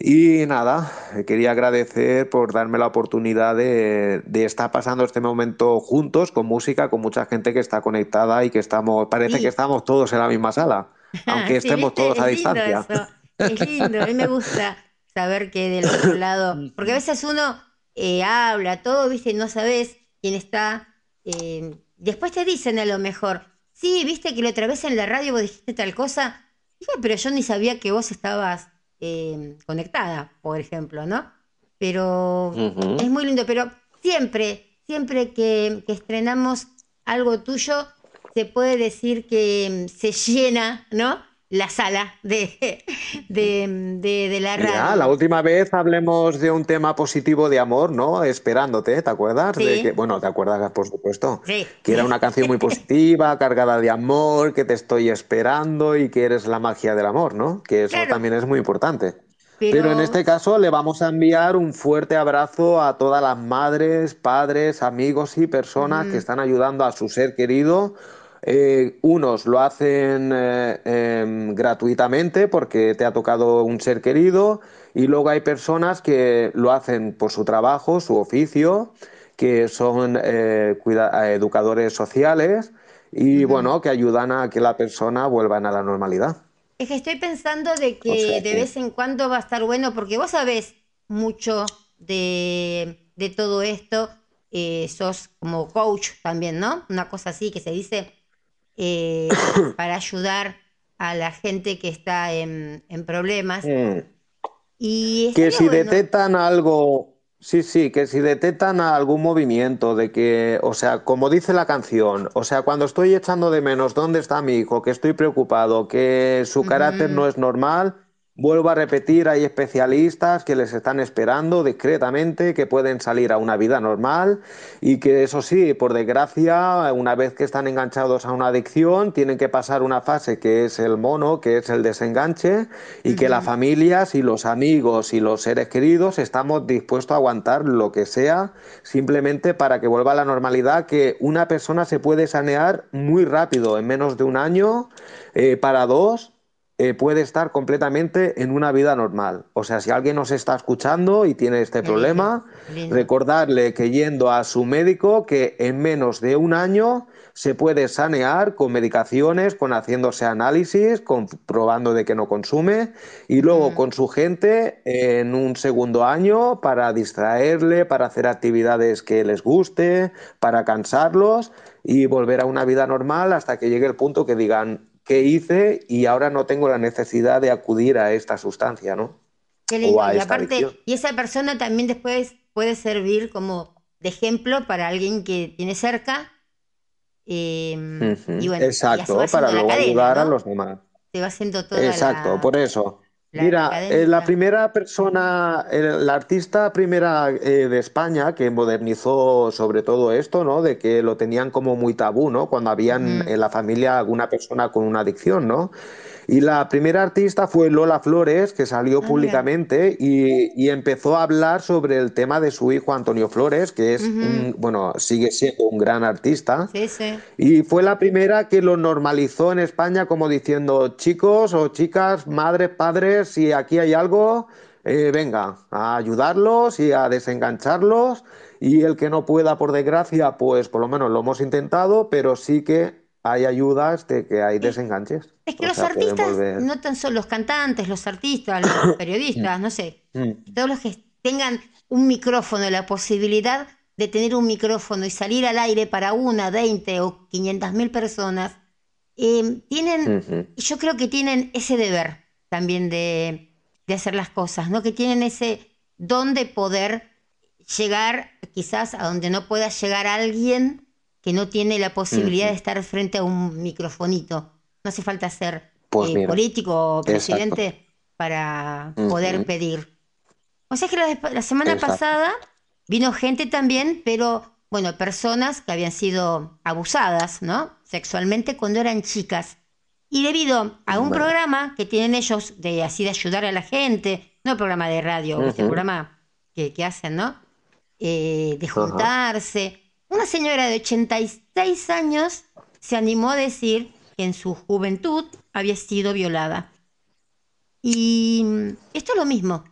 Y nada, quería agradecer por darme la oportunidad de, de, estar pasando este momento juntos con música, con mucha gente que está conectada y que estamos, parece Sí. que estamos todos en la misma sala, aunque estemos todos a Es lindo distancia. eso. Es lindo, a mí me gusta saber que del otro lado, porque a veces uno eh, habla todo, viste, y no sabes quién está. eh, después te dicen a lo mejor, sí, viste que la otra vez en la radio vos dijiste tal cosa, Dije, pero yo ni sabía que vos estabas eh, conectada, por ejemplo, ¿no? Pero es muy lindo, pero siempre, siempre que, que estrenamos algo tuyo, se puede decir que mm, se llena, ¿no? La sala de, de, de- de la radio. la última vez hablemos de un tema positivo de amor, ¿no? Esperándote, ¿te acuerdas? De que, bueno, te acuerdas, por supuesto. Sí. Que era una canción muy positiva, cargada de amor, que te estoy esperando y que eres la magia del amor, ¿no? Que eso Claro. también es muy importante. Pero- Pero en este caso le vamos a enviar un fuerte abrazo a todas las madres, padres, amigos y personas que están ayudando a su ser querido. Eh, unos lo hacen eh, em, gratuitamente porque te ha tocado un ser querido y luego hay personas que lo hacen por su trabajo, su oficio, que son eh, cuida- educadores sociales y bueno, que ayudan a que la persona vuelva a la normalidad. Es que estoy pensando de que O sea de vez en cuando va a estar bueno, porque vos sabés mucho de, de todo esto, eh, sos como coach también, ¿no? Una cosa así que se dice eh, para ayudar a la gente que está en, en problemas. Mm. Y Que si bueno. detectan algo, sí, sí, que si detectan algún movimiento de que, o sea, como dice la canción, o sea, cuando estoy echando de menos dónde está mi hijo, que estoy preocupado, que su carácter no es normal, vuelvo a repetir, hay especialistas que les están esperando discretamente, que pueden salir a una vida normal y que eso sí, por desgracia, una vez que están enganchados a una adicción, tienen que pasar una fase que es el mono, que es el desenganche y que las familias y los amigos y los seres queridos estamos dispuestos a aguantar lo que sea simplemente para que vuelva a la normalidad, que una persona se puede sanear muy rápido, en menos de un año, eh, para dos eh, puede estar completamente en una vida normal. O sea, si alguien nos está escuchando y tiene este problema, recordarle que yendo a su médico, que en menos de un año se puede sanear con medicaciones, con haciéndose análisis, comprobando de que no consume, y luego con su gente en un segundo año para distraerle, para hacer actividades que les guste, para cansarlos y volver a una vida normal hasta que llegue el punto que digan, ¿qué hice? Y ahora no tengo la necesidad de acudir a esta sustancia, ¿no? Qué lindo. o a Y esta aparte, adicción. y esa persona también después puede servir como de ejemplo para alguien que tiene cerca. eh, Ujú, y bueno, y así Exacto, haciendo para luego cadena, ayudar a ¿no? los demás. Se va haciendo toda Exacto, la- por eso. La Mira, eh, la primera persona, el- la artista primera eh, de España que modernizó sobre todo esto, ¿no? De que lo tenían como muy tabú, ¿no? Cuando habían en la familia alguna persona con una adicción, ¿no? Y la primera artista fue Lola Flores, que salió Ah, públicamente y, y empezó a hablar sobre el tema de su hijo Antonio Flores, que es, un- bueno, sigue siendo un gran artista. Sí, sí. Y fue la primera que lo normalizó en España como diciendo, chicos o chicas, madres, padres, si aquí hay algo, eh, venga, a ayudarlos y a desengancharlos. Y el que no pueda, por desgracia, pues por lo menos lo hemos intentado, pero sí que hay ayudas de que hay desenganches. Es que O los sea, artistas, volver- no tan solo los cantantes, los artistas, los periodistas, no sé, Mm. todos los que tengan un micrófono, la posibilidad de tener un micrófono y salir al aire para una, 20 o 500 mil personas, eh, tienen, yo creo que tienen ese deber también de, de hacer las cosas, ¿no? Que tienen ese don de poder llegar quizás a donde no pueda llegar alguien que no tiene la posibilidad de estar frente a un microfonito. No hace falta ser Pues eh, político o exacto. presidente para poder pedir. O sea que la, la semana Exacto. pasada vino gente también, pero bueno, personas que habían sido abusadas, ¿no? Sexualmente cuando eran chicas. Y debido a un programa que tienen ellos de así de ayudar a la gente, no programa de radio, este programa que, que hacen, ¿no? Eh, de juntarse. Una señora de 86 años se animó a decir que en su juventud había sido violada. Y esto es lo mismo.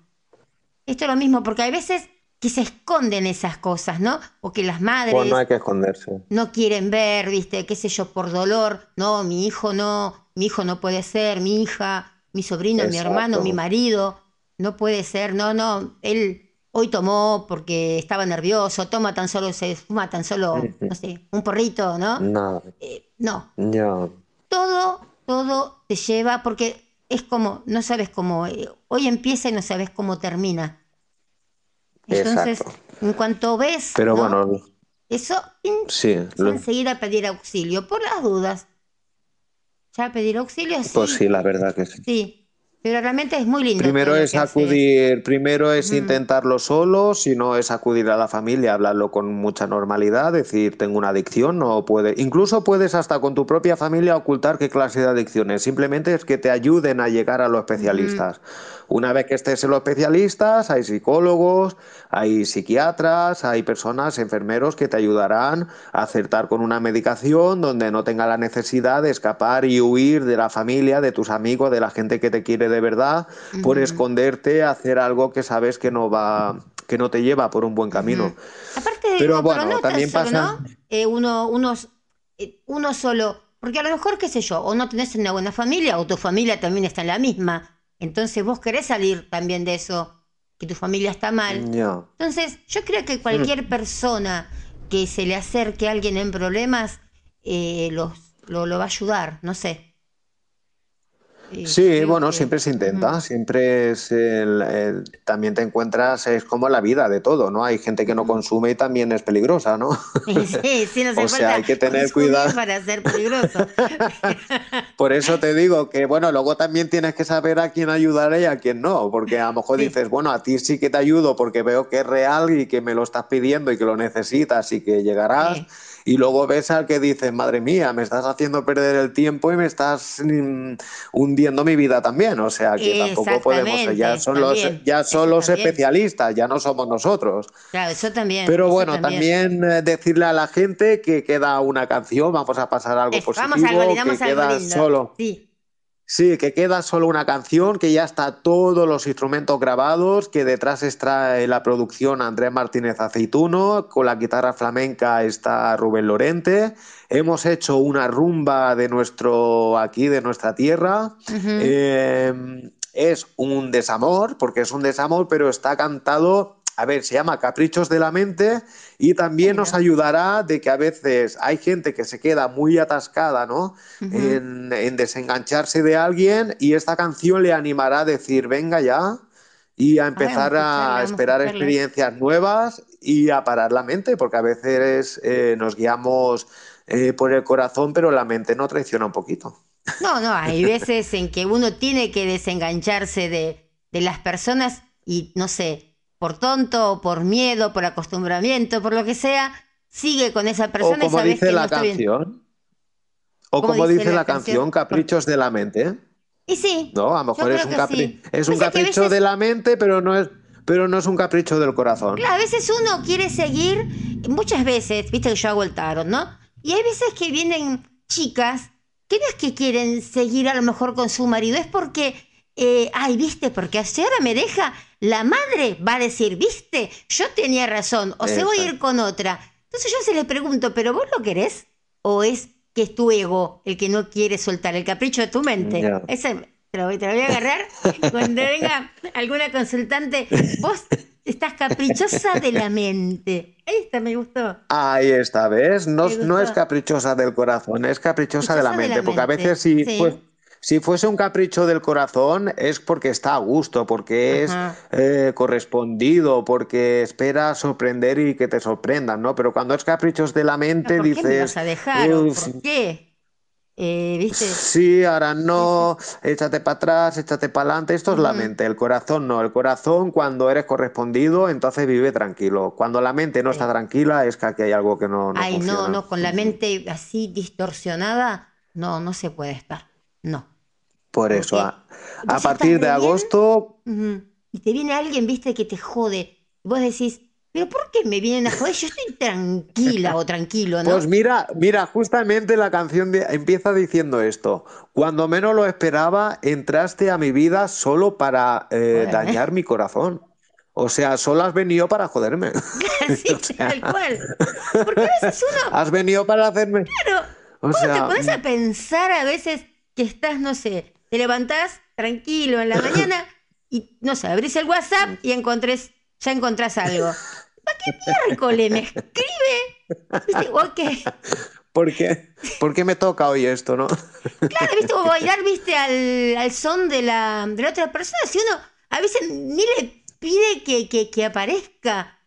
esto es lo mismo, porque hay veces que se esconden esas cosas, ¿no? O que las madres no hay que esconderse. no quieren ver, viste, qué sé yo, por dolor. No, mi hijo no, mi hijo no puede ser, mi hija, mi sobrino, mi hermano, mi marido, no puede ser, no, no, él hoy tomó porque estaba nervioso, toma tan solo, se fuma tan solo, no sé, un porrito, ¿no? No, Eh, no, ya. todo, todo te lleva, porque es como, no sabes cómo, eh, hoy empieza y no sabes cómo termina. Entonces, Exacto. en cuanto ves, Pero ¿no? bueno, eso sí. lo- enseguida pedir auxilio, por las dudas. Ya pedir auxilio, sí. Pues sí, la verdad que sí. Sí, pero realmente es muy lindo. Primero es haces. acudir, primero es intentarlo solo, si no es acudir a la familia, hablarlo con mucha normalidad, decir tengo una adicción, no puede, incluso puedes hasta con tu propia familia ocultar qué clase de adicciones, simplemente es que te ayuden a llegar a los especialistas. Una vez que estés en los especialistas, hay psicólogos, hay psiquiatras, hay personas, enfermeros que te ayudarán a acertar con una medicación donde no tenga la necesidad de escapar y huir de la familia, de tus amigos, de la gente que te quiere de verdad, por esconderte a hacer algo que sabes que no va, que no te lleva por un buen camino. Aparte de Pero no, bueno, no también solo, pasa- ¿no? Eh, uno, unos, eh, uno solo, porque a lo mejor, qué sé yo, o no tenés una buena familia, o tu familia también está en la misma. Entonces vos querés salir también de eso, que tu familia está mal. Ya. Entonces, yo creo que cualquier persona que se le acerque a alguien en problemas, eh, los, lo, lo va a ayudar, no sé. Sí, bueno, que- siempre se intenta, siempre es el, el- también te encuentras, es como la vida de todo, ¿no? Hay gente que no consume y también es peligrosa, ¿no? Sí, sí, no hace O sea, hay que tener cuidado. para ser peligroso. Por eso te digo que, bueno, luego también tienes que saber a quién ayudar y a quién no, porque a lo mejor Sí. dices, bueno, a ti sí que te ayudo porque veo que es real y que me lo estás pidiendo y que lo necesitas y que llegarás. Sí. Y luego ves al que dices, madre mía, me estás haciendo perder el tiempo y me estás mm, hundiendo mi vida también. O sea que tampoco podemos, ya son los, ya son los también. especialistas, ya no somos nosotros. Claro, eso también. Pero eso bueno, también, eh, decirle a la gente que queda una canción, vamos a pasar algo Es- positivo, vamos a algo, que algo queda lindo. solo. Sí, Sí, que queda solo una canción, que ya está todos los instrumentos grabados, que detrás está la producción Andrés Martínez Aceituno, con la guitarra flamenca está Rubén Lorente. Hemos hecho una rumba de nuestro aquí, de nuestra tierra. Eh, es un desamor, porque es un desamor, pero está cantado, a ver, se llama Caprichos de la Mente y también nos ayudará de que a veces hay gente que se queda muy atascada, ¿no? en, en desengancharse de alguien y esta canción le animará a decir, venga ya, y a empezar a esperar experiencias nuevas y a parar la mente, porque a veces eh, nos guiamos eh, por el corazón, pero la mente nos traiciona un poquito. No, no, hay veces en que uno tiene que desengancharse de, de las personas y, no sé, por tonto, por miedo, por acostumbramiento, por lo que sea, sigue con esa O persona y como sabes dice que no la bien. canción. O ¿Cómo como dice dice la canción? caprichos de la mente. Y sí, No, a lo mejor es un, capri- sí. es un a capricho veces- de la mente, pero no es, pero no es un capricho del corazón. Claro, a veces uno quiere seguir, muchas veces, viste que yo hago el tarot, ¿no? Y hay veces que vienen chicas que no es que quieren seguir a lo mejor con su marido, es porque, eh, ay, viste, porque ahora me deja, la madre va a decir, viste, yo tenía razón, o se voy a ir con otra. Entonces yo se le pregunto, ¿pero vos lo querés? ¿O es que es tu ego el que no quiere soltar el capricho de tu mente? Ese te lo, voy- te lo voy a agarrar cuando venga alguna consultante. Vos estás caprichosa de la mente. Ahí está, me gustó. Ahí está, ¿ves? No, es caprichosa del corazón, es caprichosa de la Caprichosa de la mente, porque a mente, veces si, sí. fue- si fuese un capricho del corazón es porque está a gusto, porque es eh, correspondido, porque espera sorprender y que te sorprendan, ¿no? Pero cuando es caprichos de la mente ¿Por qué dices, me vas a dejar? ¿O "Uf, ¿Por qué? Eh, ¿Viste? Sí, ahora no, échate para atrás, échate para adelante. Esto es la mente, el corazón no. El corazón, cuando eres correspondido, entonces vive tranquilo. Cuando la mente no está tranquila, es que aquí hay algo que no, no Ay, no, no, con la mente así distorsionada, no, no se puede estar. No. Por eso, Porque a, partir de agosto. Y te viene alguien, viste, que te jode. Vos decís, ¿pero por qué me vienen a joder? Yo estoy tranquila o tranquilo, ¿no? pues mira, mira, justamente la canción de- empieza diciendo esto. Cuando menos lo esperaba, entraste a mi vida solo para eh, ¿eh? dañar mi corazón. O sea, solo has venido para joderme. Sí, O sea, tal cual. Porque a veces uno, Has venido para hacerme. claro, O vos te sea, pones a pensar a veces que estás, no sé, te levantás tranquilo en la mañana y, no sé, abrís el WhatsApp y encontrés, ya encontrás algo. ¿Para qué miércoles me escribe? O ¿por qué? ¿Por qué me toca hoy esto, no? claro, ¿viste? O bailar, ¿viste? Al, al son de la, de la otra persona. Si uno a veces ni le pide que, que, que aparezca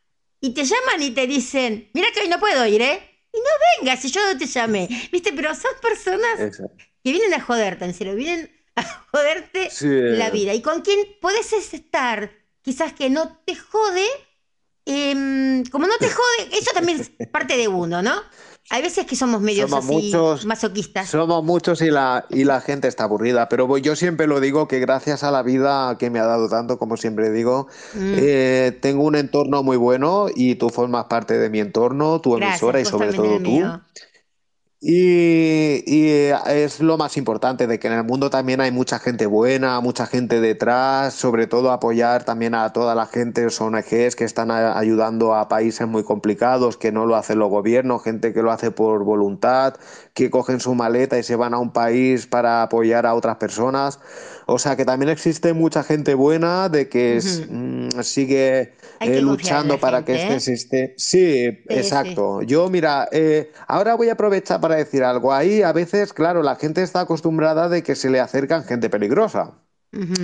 y te llaman y te dicen, mira que hoy no puedo ir, ¿eh? Y no vengas, si yo no te llamé. ¿Viste? Pero son personas Exacto. que vienen a joderte, en serio, vienen a joderte Sí. la vida. Y con quien podés estar, quizás que no te jode, em, como no te jode, eso también es parte de uno, ¿no? Hay veces que somos medios Somos así muchos- masoquistas. Somos muchos y la, y la gente está aburrida, pero yo siempre lo digo que gracias a la vida que me ha dado tanto, como siempre digo, Mm. eh, tengo un entorno muy bueno y tú formas parte de mi entorno, tu Gracias, emisora y sobre todo tú. mío. Y, y es lo más importante, de que en el mundo también hay mucha gente buena, mucha gente detrás, sobre todo apoyar también a toda la gente, los ONGs que están ayudando a países muy complicados, que no lo hacen los gobiernos, gente que lo hace por voluntad, que cogen su maleta y se van a un país para apoyar a otras personas. O sea que también existe mucha gente buena de que mm, sigue eh, luchando para que este ¿eh? sistema... Sí, exacto. Yo, mira, eh, ahora voy a aprovechar para decir algo. Ahí a veces, claro, la gente está acostumbrada de que se le acercan gente peligrosa.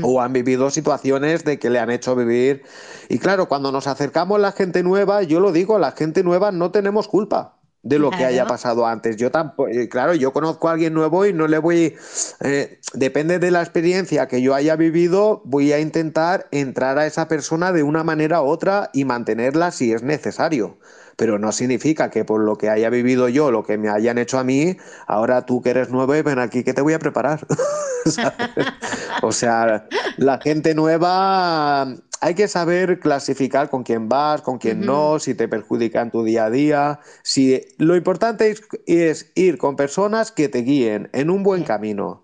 O han vivido situaciones de que le han hecho vivir. Y claro, cuando nos acercamos la gente nueva, yo lo digo, la gente nueva no tenemos culpa de lo que haya pasado antes. Yo tampoco, claro, yo conozco a alguien nuevo y no le voy, eh, depende de la experiencia que yo haya vivido, voy a intentar entrar a esa persona de una manera u otra y mantenerla si es necesario. Pero no significa que por lo que haya vivido yo, lo que me hayan hecho a mí, ahora tú que eres nuevo, ven aquí que te voy a preparar. O sea, la gente nueva hay que saber clasificar con quién vas, con quién no, si te perjudica en tu día a día. Si lo importante es, es ir con personas que te guíen en un buen Sí. camino.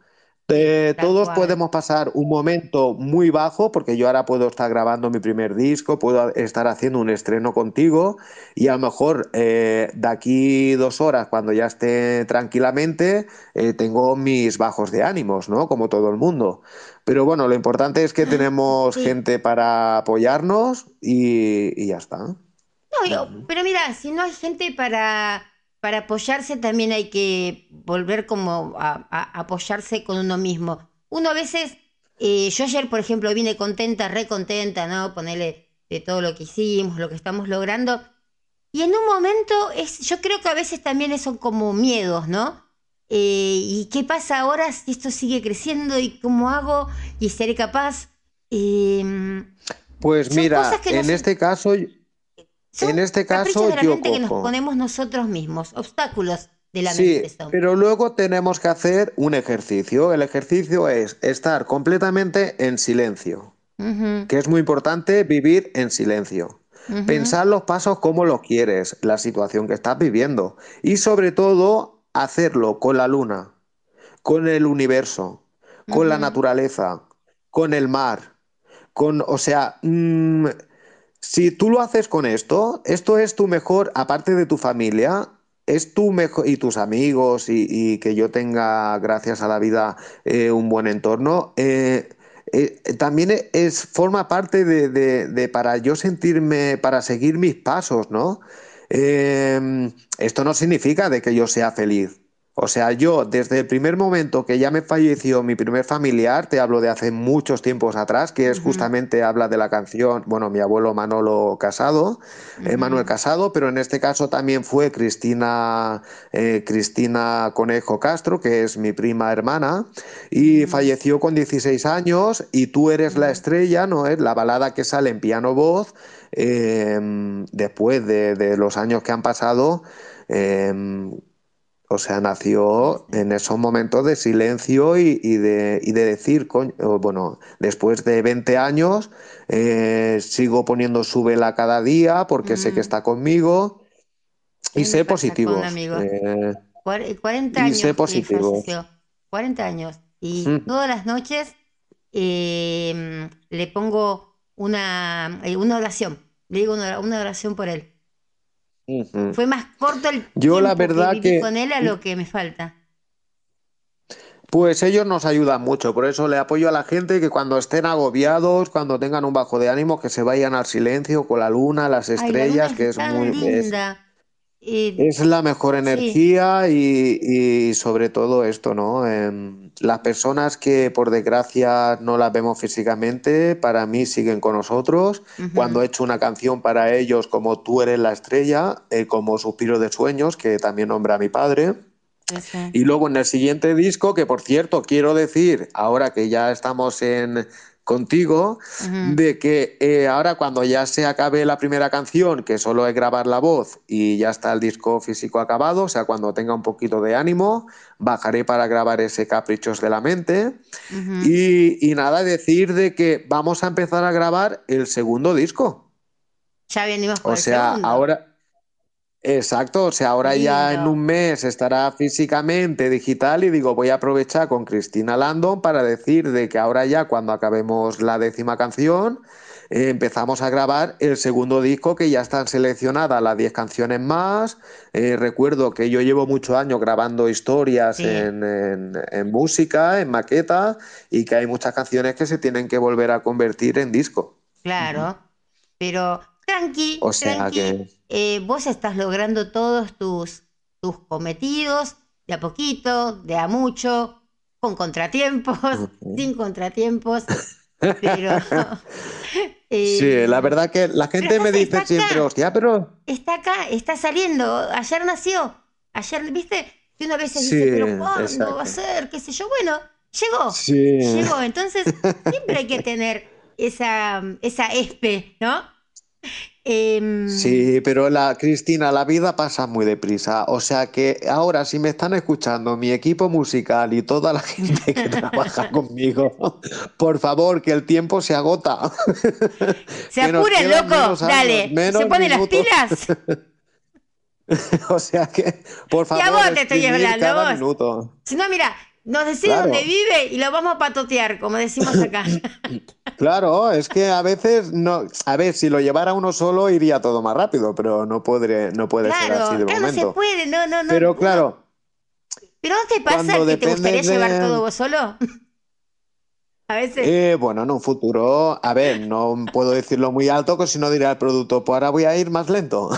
Eh, todos cual. podemos pasar un momento muy bajo, porque yo ahora puedo estar grabando mi primer disco, puedo estar haciendo un estreno contigo y a lo mejor eh, de aquí dos horas, cuando ya esté tranquilamente, eh, tengo mis bajos de ánimos, ¿no? Como todo el mundo. Pero bueno, lo importante es que tenemos Sí. gente para apoyarnos y, y ya está. No, yo- pero mira, si no hay gente para, para apoyarse, también hay que volver como a, a- apoyarse con uno mismo. Uno a veces, eh, yo ayer, por ejemplo, vine contenta, re contenta, ¿no? Ponerle de todo lo que hicimos, lo que estamos logrando. Y en un momento, es, yo creo que a veces también son como miedos, ¿no? Eh, ¿y qué pasa ahora si esto sigue creciendo? ¿Y cómo hago? ¿Y seré capaz? Eh, Pues mira, no en se- este caso, son En este caso, de la yo gente que nos cojo. ponemos nosotros mismos, obstáculos de la Sí, mente pero luego tenemos que hacer un ejercicio. El ejercicio es estar completamente en silencio, que es muy importante vivir en silencio. Pensar los pasos como los quieres, la situación que estás viviendo y sobre todo hacerlo con la luna, con el universo, con la naturaleza, con el mar, con, o sea, mm, si tú lo haces con esto, esto es tu mejor, aparte de tu familia, es tu mejor, y tus amigos, y, que yo tenga, gracias a la vida, eh, un buen entorno, eh, eh, también es, forma parte de, de- para yo sentirme, para seguir mis pasos, ¿no? Esto no significa de que yo sea feliz. O sea, yo desde el primer momento que ya me falleció mi primer familiar, te hablo de hace muchos tiempos atrás, que es justamente habla de la canción, bueno, mi abuelo Manolo Casado, eh. Manuel Casado, pero en este caso también fue Cristina, eh, Cristina Conejo Castro, que es mi prima hermana, y falleció con 16 años, y tú eres la estrella, ¿no? Es la balada que sale en piano voz, eh, después de, de los años que han pasado. Eh, o sea, nació en esos momentos de silencio y, y de, y de decir, coño, bueno, después de 20 años eh, sigo poniendo su vela cada día porque sé que Mm. está conmigo y sé con positivos. amigo. eh, Cuar- 40 y años sé falleció. 40 años. Y Mm. todas las noches eh, le pongo una, eh, una oración. Le digo una, una oración por él. Fue más corto el Yo la tiempo verdad que viví que- con él a lo que me falta. Pues ellos nos ayudan mucho, por eso le apoyo a la gente que cuando estén agobiados, cuando tengan un bajo de ánimo, que se vayan al silencio con la luna, las Ay, la estrellas, luna que es tan muy, es, Eh, es la mejor Sí. energía y, y sobre todo esto, ¿no? Em, las personas que por desgracia no las vemos físicamente, para mí siguen con nosotros. Ujú. Cuando he hecho una canción para ellos como Tú eres la estrella, eh, como Suspiro de Sueños, que también nombra a mi padre. sí, sí. Y luego en el siguiente disco, que por cierto quiero decir, ahora que ya estamos en contigo, de que eh, ahora cuando ya se acabe la primera canción, que solo es grabar la voz y ya está el disco físico acabado, o sea, cuando tenga un poquito de ánimo, bajaré para grabar ese Caprichos de la Mente. Y, y nada, decir de que vamos a empezar a grabar el segundo disco. Ya venimos por O sea, ahora, exacto, o sea, ahora ya en un mes estará físicamente digital y digo, voy a aprovechar con Cristina Landon para decir de que ahora ya cuando acabemos la décima canción, eh, empezamos a grabar el segundo disco que ya están seleccionadas las 10 canciones más. Eh, recuerdo que yo llevo muchos años grabando historias Sí. en, en- en música, en maqueta, y que hay muchas canciones que se tienen que volver a convertir en disco. Claro, pero tranqui, O sea tranqui, que- eh, vos estás logrando todos tus, tus cometidos de a poquito, de a mucho, con contratiempos, sin contratiempos, pero eh, Sí, la verdad que la gente me dice está siempre, acá. hostia, pero está acá, está saliendo, ayer nació, ayer, viste, que uno a veces Sí, dice, pero ¿cuándo exacto. va a ser? ¿Qué sé yo? Bueno, llegó. sí, Llegó, entonces siempre hay que tener esa, esa espe, ¿no? Em, sí, pero la Cristina, la vida pasa muy deprisa. O sea que ahora si me están escuchando mi equipo musical y toda la gente que trabaja conmigo, por favor, que el tiempo se agota. Se quedan loco, menos años, dale. menos Se pone las pilas. O sea que, por Y a favor, vos te estoy hablando, vos. minuto. Si no, mira, nos decís Claro. dónde vive y lo vamos a patotear, como decimos acá. Claro, es que a veces no, a ver, si lo llevara uno solo iría todo más rápido, pero no podré, no puede ser Claro, así de claro, no se momento. puede, no, no, no. Pero no. claro, ¿Pero no te pasa que te gustaría de- llevar todo vos solo? A veces. eh, bueno, en un futuro, a ver, no puedo decirlo muy alto, que si no dirá el producto, pues ahora voy a ir más lento.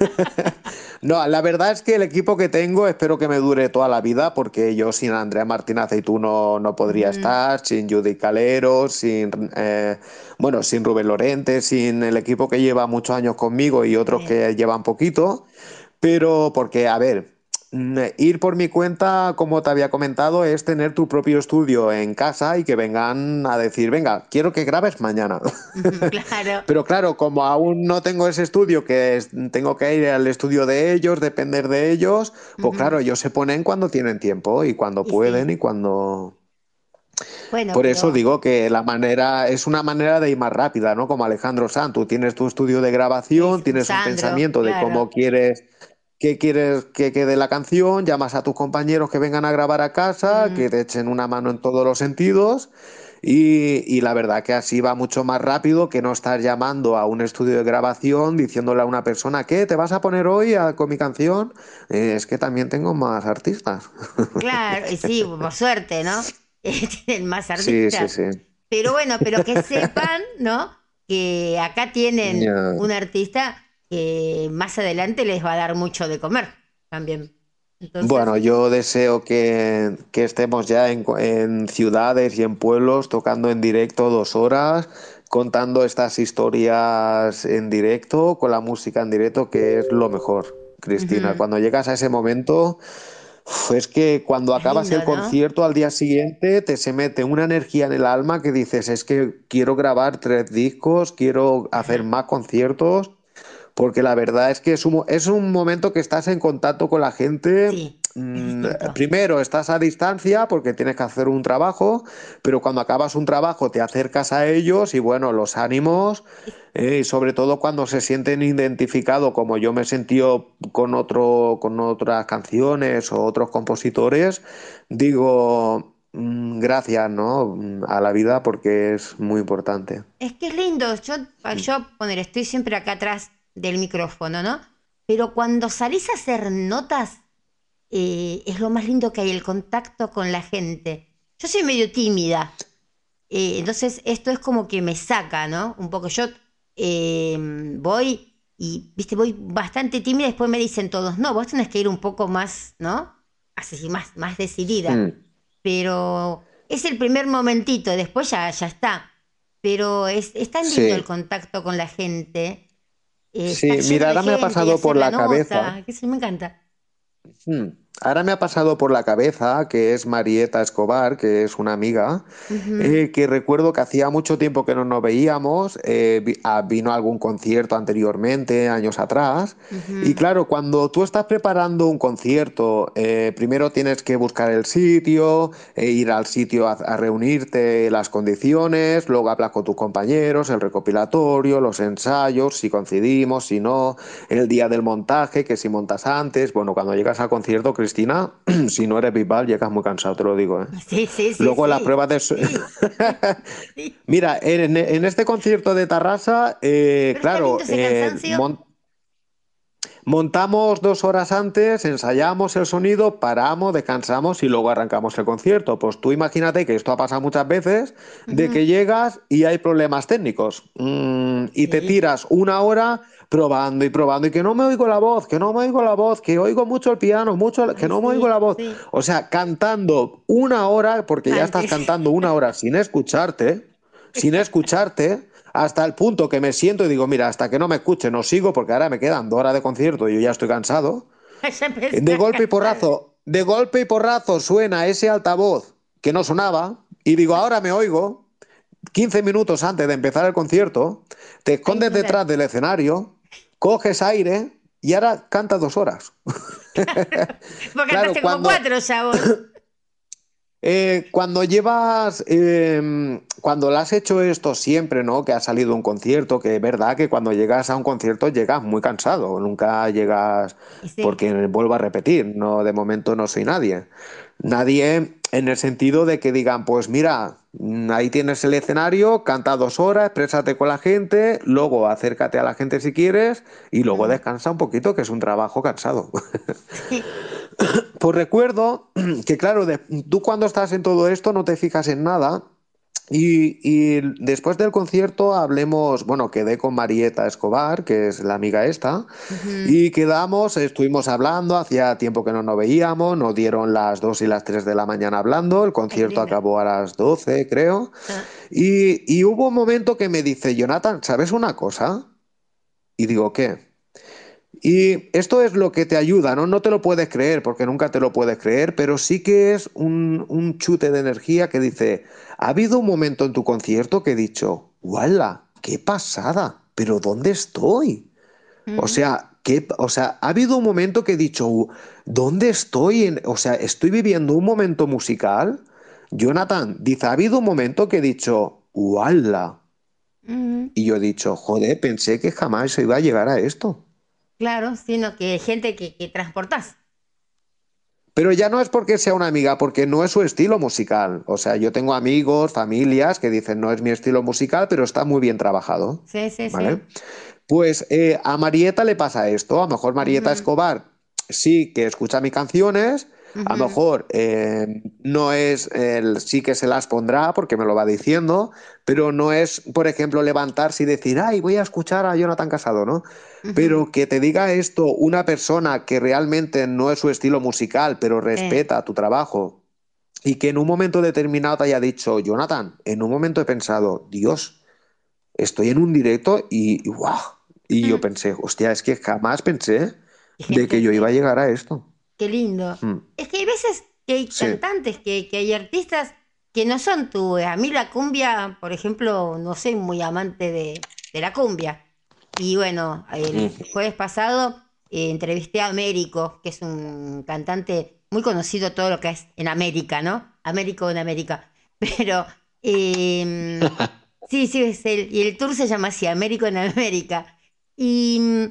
No, la verdad es que el equipo que tengo espero que me dure toda la vida, porque yo sin Andrea Martín Aceituno no podría Ujú. estar, sin Judy Calero, sin, eh, bueno, sin Rubén Lorente, sin el equipo que lleva muchos años conmigo y otros que llevan poquito, pero porque, a ver, ir por mi cuenta, como te había comentado, es tener tu propio estudio en casa y que vengan a decir, venga, quiero que grabes mañana. Claro. Pero claro, como aún no tengo ese estudio, que es- tengo que ir al estudio de ellos, depender de ellos, pues claro, ellos se ponen cuando tienen tiempo y cuando sí. pueden y cuando... Bueno, Por eso digo que la manera es una manera de ir más rápida, ¿no? Como Alejandro Sanz, tú tienes tu estudio de grabación, Es tienes un pensamiento de cómo quieres qué quieres que quede la canción, llamas a tus compañeros que vengan a grabar a casa, que te echen una mano en todos los sentidos. Y, y la verdad que así va mucho más rápido que no estar llamando a un estudio de grabación diciéndole a una persona, ¿qué? ¿Te vas a poner hoy a- con mi canción? Eh, es que también tengo más artistas. Claro, y sí, por suerte, ¿no? Tienen más Sí, artistas. sí, sí. Pero bueno, pero que sepan, ¿no? Que acá tienen un artista que más adelante les va a dar mucho de comer también. Entonces, Bueno, yo deseo que, que estemos ya en, en ciudades y en pueblos tocando en directo dos horas, contando estas historias en directo, con la música en directo, que es lo mejor, Cristina. Cuando llegas a ese momento, es que cuando acabas lindo, el ¿no? concierto al día siguiente te se mete una energía en el alma que dices, es que quiero grabar tres discos, quiero hacer más conciertos. Porque la verdad es que es un, es un momento que estás en contacto con la gente. Sí, Mm. Primero estás a distancia porque tienes que hacer un trabajo, pero cuando acabas un trabajo te acercas a ellos y bueno, los ánimos, eh, y sobre todo cuando se sienten identificados, como yo me he sentido con otro, con otras canciones o otros compositores, digo, mm, gracias, ¿no? Mm, A la vida porque es muy importante. Es que es lindo. Yo, yo poner, estoy siempre acá atrás del micrófono, ¿no? Pero cuando salís a hacer notas, eh, es lo más lindo que hay, el contacto con la gente. Yo soy medio tímida. eh, entonces, esto es como que me saca, ¿no? Un poco. Yo eh, voy y, viste, voy bastante tímida. Después me dicen todos, no, vos tenés que ir un poco más, ¿no? Así, más, más decidida. Mm. Pero es el primer momentito, después ya, ya está. Pero es, es tan lindo Sí. el contacto con la gente. Eh, Sí, estar lleno mira, de ahora me ha pasado por la cabeza. que sí, me encanta. Mm. Ahora me ha pasado por la cabeza que es Marieta Escobar, que es una amiga, eh, que recuerdo que hacía mucho tiempo que no nos veíamos, eh, vi- ah, vino a algún concierto anteriormente, años atrás, y claro, cuando tú estás preparando un concierto, eh, primero tienes que buscar el sitio, ir al sitio a, a reunirte, las condiciones, luego hablas con tus compañeros, el recopilatorio, los ensayos, si coincidimos, si no, el día del montaje, que si montas antes, bueno, cuando llegas al concierto, Cristina, si no eres Bisbal, llegas muy cansado, te lo digo, ¿eh? Sí, sí, sí. Luego sí. las pruebas de... Sí. Mira, en, en este concierto de Tarrasa, eh, está claro, eh, montamos dos horas antes, ensayamos el sonido, paramos, descansamos y luego arrancamos el concierto. Pues tú imagínate que esto ha pasado muchas veces, de que llegas y hay problemas técnicos mm, y te tiras una hora probando y probando y que no me oigo la voz, que no me oigo la voz, que oigo mucho el piano, mucho, que no me oigo la voz. sí. O sea, cantando una hora, porque ya estás cantando una hora sin escucharte, sin escucharte, hasta el punto que me siento y digo, mira, hasta que no me escuche no sigo, porque ahora me quedan dos horas de concierto y yo ya estoy cansado. De golpe y porrazo, de golpe y porrazo suena ese altavoz que no sonaba y digo, ahora me oigo. 15 minutos antes de empezar el concierto, te escondes detrás del escenario, coges aire y ahora cantas dos horas. Porque claro, como cuando- cuatro vos. Eh, cuando llevas, eh, cuando lo has hecho esto siempre, ¿no? Que ha salido un concierto, que es verdad que cuando llegas a un concierto llegas muy cansado, nunca llegas, sí. porque vuelvo a repetir, no, de momento no soy nadie. Nadie en el sentido de que digan, pues mira, ahí tienes el escenario, canta dos horas, exprésate con la gente, luego acércate a la gente si quieres y luego descansa un poquito, que es un trabajo cansado. Sí. Pues recuerdo que, claro, de- tú cuando estás en todo esto no te fijas en nada. Y, y después del concierto hablemos, bueno, quedé con Marieta Escobar, que es la amiga esta, y quedamos, estuvimos hablando, hacía tiempo que no nos veíamos, nos dieron las 2 y las 3 de la mañana hablando, el concierto acabó a las 12, creo, Ah, y, y hubo un momento que me dice, Jonathan, ¿sabes una cosa? Y digo, ¿qué? Y esto es lo que te ayuda, ¿no? No te lo puedes creer, porque nunca te lo puedes creer, pero sí que es un, un chute de energía que dice, ha habido un momento en tu concierto que he dicho, ¡Wala! ¡Qué pasada! ¿Pero dónde estoy? O sea, ¿qué, o sea, ha habido un momento que he dicho, ¿dónde estoy? en- o sea, estoy viviendo un momento musical. Jonathan dice, ha habido un momento que he dicho, ¡Wala! Y yo he dicho, joder, pensé que jamás se iba a llegar a esto. Claro, sino que gente que, que transportás. Pero ya no es porque sea una amiga, porque no es su estilo musical. O sea, yo tengo amigos, familias que dicen no es mi estilo musical, pero está muy bien trabajado. Sí, sí, sí. ¿Vale? Pues eh, a Marieta le pasa esto. A lo mejor Marieta. Escobar sí que escucha mis canciones. A lo mejor eh, no es el sí que se las pondrá porque me lo va diciendo, pero no es, por ejemplo, levantarse y decir, ay, voy a escuchar a Jonathan Casado, ¿no? Pero que te diga esto una persona que realmente no es su estilo musical, pero respeta tu trabajo y que en un momento determinado te haya dicho, Jonathan, en un momento he pensado, Dios, estoy en un directo y, y ¡guau! Y yo Mm. pensé, hostia, es que jamás pensé de que yo iba a llegar a esto. Qué lindo. Mm. Es que hay veces que hay Sí. cantantes, que, que hay artistas que no son tú. A mí la cumbia, por ejemplo, no soy muy amante de, de la cumbia. Y bueno, el Mm. jueves pasado eh, entrevisté a Américo, que es un cantante muy conocido todo lo que es en América, ¿no? Américo en América. Pero em, sí, sí, es el, y el tour se llama así, Américo en América. Y mm,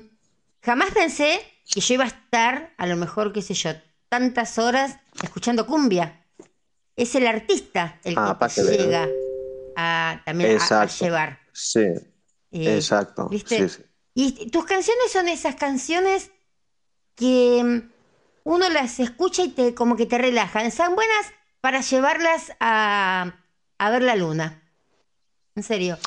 jamás pensé que yo iba a estar, a lo mejor, qué sé yo, tantas horas escuchando cumbia. es el artista el Ah, que te llega a, también a- a, Exacto. llevar. Sí, Eh, exacto. ¿viste? Sí, sí. Y tus canciones son esas canciones que mm, uno las escucha y te como que te relajan. Son buenas para llevarlas a, a ver la luna. En serio.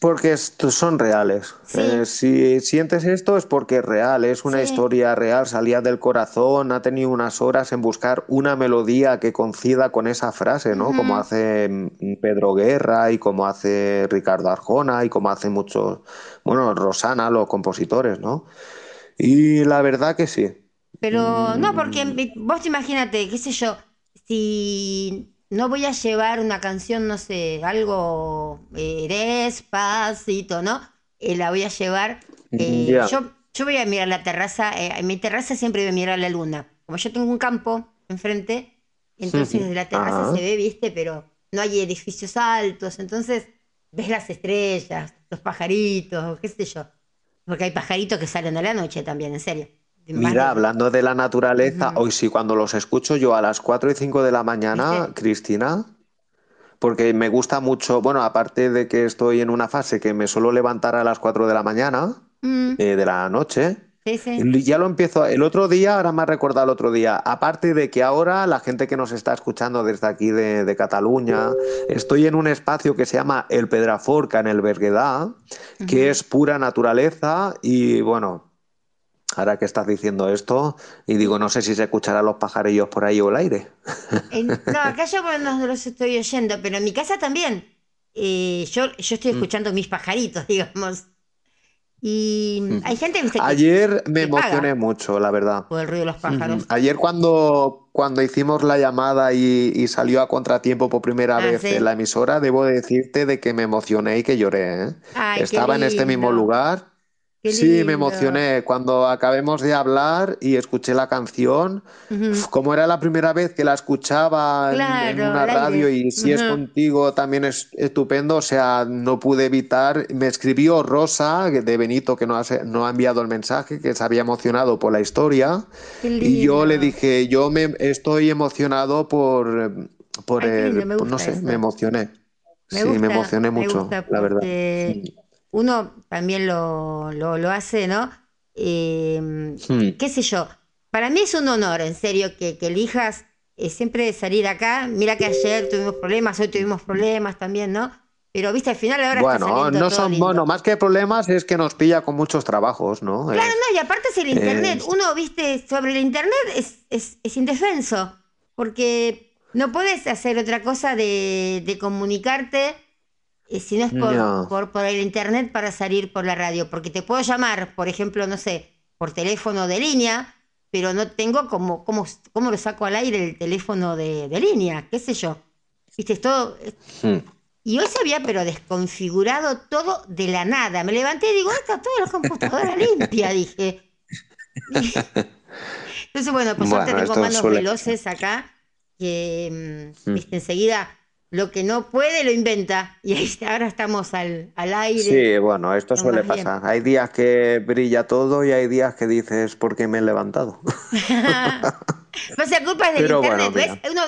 Porque son reales. Sí. Eh, si sientes esto es porque es real, es una Sí. historia real, salía del corazón, ha tenido unas horas en buscar una melodía que coincida con esa frase, ¿no? Como hace mm, Pedro Guerra y como hace Ricardo Arjona y como hace muchos, bueno, Rosana, los compositores, ¿no? Y la verdad que sí. Pero no, porque Mm. vos imagínate, qué sé yo, si no voy a llevar una canción, no sé, algo eh, despacito, ¿no? Eh, la voy a llevar. eh, yo, yo voy a mirar la terraza, en mi terraza siempre voy a mirar la luna. Como yo tengo un campo enfrente, entonces desde la terraza Ajá. se ve, viste, pero no hay edificios altos, entonces ves las estrellas, los pajaritos, qué sé yo. Porque hay pajaritos que salen a la noche también, en serio. Mira, hablando de la naturaleza, hoy sí, cuando los escucho yo a las 4 y 5 de la mañana. Cristina, porque me gusta mucho, bueno, aparte de que estoy en una fase que me suelo levantar a las 4 de la mañana, Mm, eh, de la noche, sí, sí. ya lo empiezo, el otro día, ahora me ha recordado el otro día, aparte de que ahora la gente que nos está escuchando desde aquí de, de Cataluña, estoy en un espacio que se llama El Pedraforca en el Berguedà, que es pura naturaleza y bueno, ahora que estás diciendo esto, y digo, no sé si se escucharán los pajarillos por ahí o el aire. No, acá yo no los estoy oyendo, pero en mi casa también. Eh, yo, yo estoy Mm. escuchando mis pajaritos, digamos. Y mm, hay gente ¿viste, que Ayer me que paga emocioné mucho, la verdad. por el ruido de los pájaros. Ujú. Ayer cuando, cuando hicimos la llamada y, y salió a contratiempo por primera Ah, vez sí. en la emisora, debo decirte de que me emocioné y que lloré, ¿eh? Ay, Estaba en este mismo lugar. Qué Sí, me emocioné cuando acabemos de hablar y escuché la canción. Como era la primera vez que la escuchaba en, una radio y si es contigo también es estupendo, o sea, no pude evitar. Me escribió Rosa de Benito que no ha, no ha enviado el mensaje, que se había emocionado por la historia. Y yo le dije, yo me estoy emocionado por, por Ay, el, no sé, me emocioné. Me Sí, me emocioné me mucho, la verdad. porque uno también lo, lo, lo hace, ¿no? Eh, Hmm. qué sé yo, para mí es un honor, en serio, que, que elijas eh, siempre salir acá. Mira que ayer tuvimos problemas, hoy tuvimos problemas también, ¿no? Pero viste, al final ahora Bueno, no son, lindo. bueno, más que problemas es que nos pilla con muchos trabajos, ¿no? Claro, Eh, no, y aparte es el internet. Uno, viste, sobre el internet es, es, es indefenso, porque no puedes hacer otra cosa de, de comunicarte eh, si no es por, No. por, por el internet para salir por la radio, porque te puedo llamar, por ejemplo, no sé, por teléfono de línea, pero no tengo como, cómo, cómo lo saco al aire el teléfono de, de línea, qué sé yo. Viste, es todo... hmm. Y hoy se había pero desconfigurado todo de la nada. Me levanté y digo, está toda la computadora limpia, dije. Entonces, bueno, suerte Bueno, tengo manos suele veloces acá, que, mm, Mm. viste, enseguida lo que no puede lo inventa. Y ahí ahora estamos al, al aire. Sí, bueno, esto suele bien. pasar. Hay días que brilla todo y hay días que dices, ¿por qué me he levantado? Pues la culpa es del Pero bueno, internet, ¿ves? Uno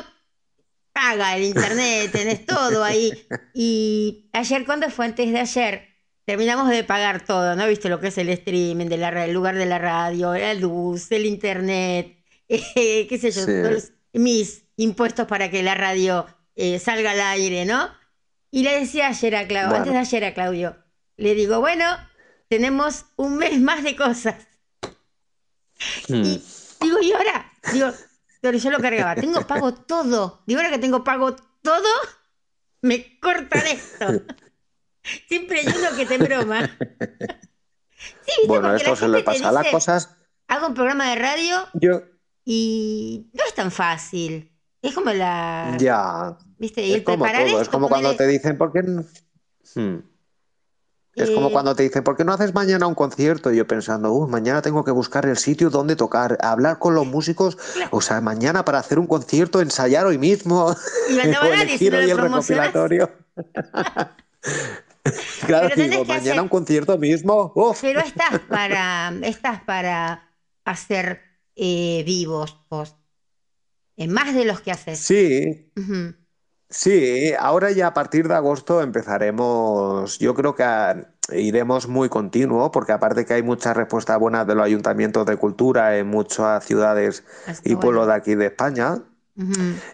paga el internet, tenés todo ahí. Y ayer, ¿cuándo fue? Antes de ayer, terminamos de pagar todo, ¿no? Viste lo que es el streaming, de la, el lugar de la radio, la luz, el internet, eh, qué sé yo, Sí. todos los- mis impuestos para que la radio eh, salga al aire, ¿no? Y le decía ayer a Claudio, Bueno. antes de ayer a Claudio, le digo, bueno, tenemos un mes más de cosas. Hmm. Y digo, ¿y ahora? Digo, pero yo lo cargaba, tengo pago todo. Digo, ahora que tengo pago todo, me cortan esto. Siempre hay uno que te broma. Sí, ¿viste? Bueno, Porque esto la se le pasa a las cosas. Hago un programa de radio Yo, y no es tan fácil. Es como la. ya. ¿Viste? Y Es el como. Es como cuando te dicen, ¿por qué? n-?" Hmm. Es como eh, cuando te dicen, ¿por qué no haces mañana un concierto? Y yo pensando, "Uh, mañana tengo que buscar el sitio donde tocar, hablar con los músicos, o sea, mañana para hacer un concierto, ensayar hoy mismo, Y mandaba o a nadie si elegir no hoy lo el recopilatorio. Claro, Pero digo, mañana hacer- un concierto mismo, uf. Pero estás para, estás para hacer eh, vivos vos. En más de los que haces. Sí, sí, ahora ya a partir de agosto empezaremos, yo creo que a- iremos muy continuo, porque aparte que hay muchas respuestas buenas de los ayuntamientos de cultura en muchas ciudades Así y pueblos bueno. de aquí de España.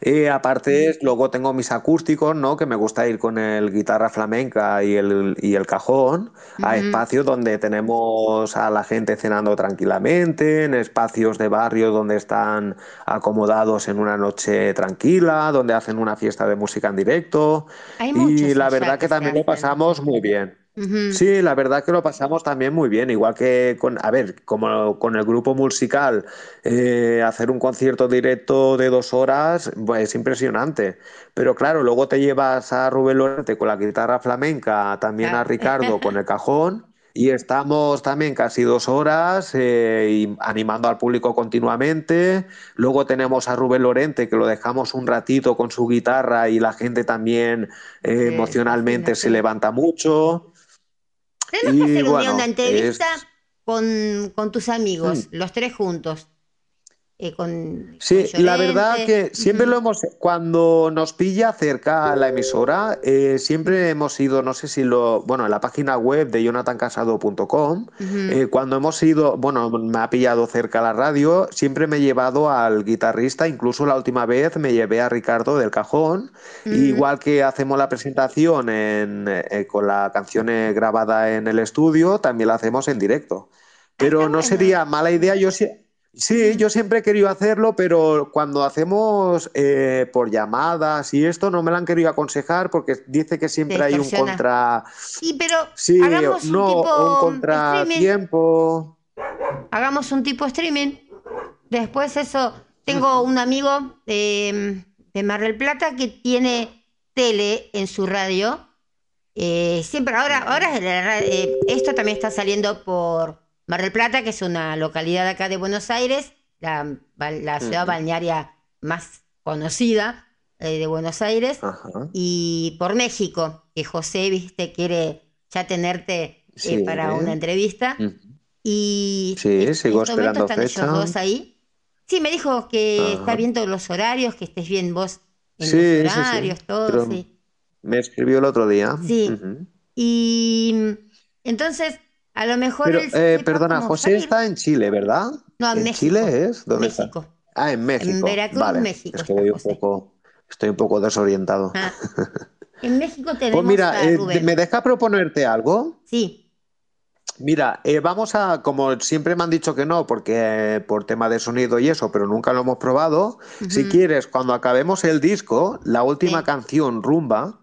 Eh, aparte, luego tengo mis acústicos, ¿no? Que me gusta ir con el guitarra flamenca y el, y el cajón a espacios donde tenemos a la gente cenando tranquilamente, en espacios de barrio donde están acomodados en una noche tranquila, donde hacen una fiesta de música en directo. Hay Y la verdad que también lo pasamos muy bien. Sí, la verdad que lo pasamos también muy bien, igual que con, a ver, como con el grupo musical, eh, hacer un concierto directo de dos horas, pues es impresionante. Pero claro, luego te llevas a Rubén Lorente con la guitarra flamenca, también a. Ricardo con el cajón, y estamos también casi dos horas eh, y animando al público continuamente. Luego tenemos a Rubén Lorente, que lo dejamos un ratito con su guitarra y la gente también eh, Sí, emocionalmente se levanta mucho. Tenemos que hacer un día bueno, una entrevista es- con, con tus amigos, los tres juntos. Eh, con, Sí, con la verdad que siempre lo hemos, cuando nos pilla cerca la emisora, eh, siempre hemos ido, no sé si lo, bueno, en la página web de jonathancasado.com, eh, cuando hemos ido, bueno, me ha pillado cerca la radio, siempre me he llevado al guitarrista, incluso la última vez me llevé a Ricardo del Cajón, igual que hacemos la presentación en, con la canción grabada en el estudio, también la hacemos en directo. Pero está no sería mala idea, yo sí. Sí, yo siempre he querido hacerlo, pero cuando hacemos eh, por llamadas y esto no me lo han querido aconsejar porque dice que siempre hay un contra... Sí, pero Sí, hagamos un no, tipo un streaming. Hagamos un tipo streaming. Después eso, tengo un amigo de, de Mar del Plata que tiene tele en su radio. Eh, siempre, ahora, ahora eh, esto también está saliendo por Mar del Plata, que es una localidad acá de Buenos Aires, la, la ciudad Ujú. balnearia más conocida eh, de Buenos Aires, Ajá. y por México, que José, viste, quiere ya tenerte eh, Sí. para una entrevista. Ujú. Y Sí, en sigo este momento están ellos fecha. dos ahí. Sí, me dijo que está Ajá. bien todos los horarios, que estés bien vos en Sí, los sí, sí, horarios, todo, pero- sí. Me escribió el otro día. Sí. Ujú. Y mm, entonces, a lo mejor Pero, eh, perdona, José salir. está en Chile, ¿verdad? No, en ¿En México. Chile es? ¿Dónde está? México. Ah, en México. Veracruz, vale. México Es que voy un poco, estoy un poco desorientado. Ah. En México tenemos Pues mira, eh. ¿me deja proponerte algo? Sí, Mira, eh, vamos a, como siempre me han dicho que no, porque eh, por tema de sonido y eso, pero nunca lo hemos probado. Si quieres, cuando acabemos el disco, la última Sí. canción, Rumba,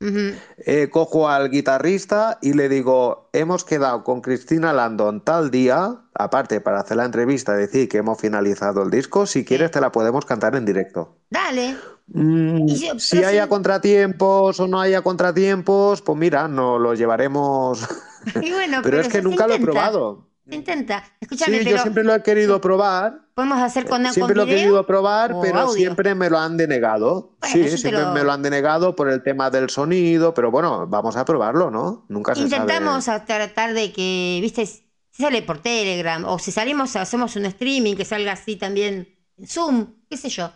eh, cojo al guitarrista y le digo, hemos quedado con Cristina Landon tal día, aparte para hacer la entrevista, decir que hemos finalizado el disco, si quieres te la podemos cantar en directo. dale. Mm, si pero haya si- contratiempos o no haya contratiempos, pues mira, no lo llevaremos. Y bueno, pero es que nunca lo he probado. Se intenta. Escúchame, Sí, pero yo siempre lo he querido probar. podemos hacer con, Siempre con lo he querido probar, pero audio? siempre me lo han denegado. Bueno, sí, siempre lo- me lo han denegado por el tema del sonido, pero bueno, vamos a probarlo, ¿no? Nunca se Intentamos sabe. a tratar de que, viste, si sale por Telegram o si salimos, hacemos un streaming que salga así también en Zoom, qué sé yo.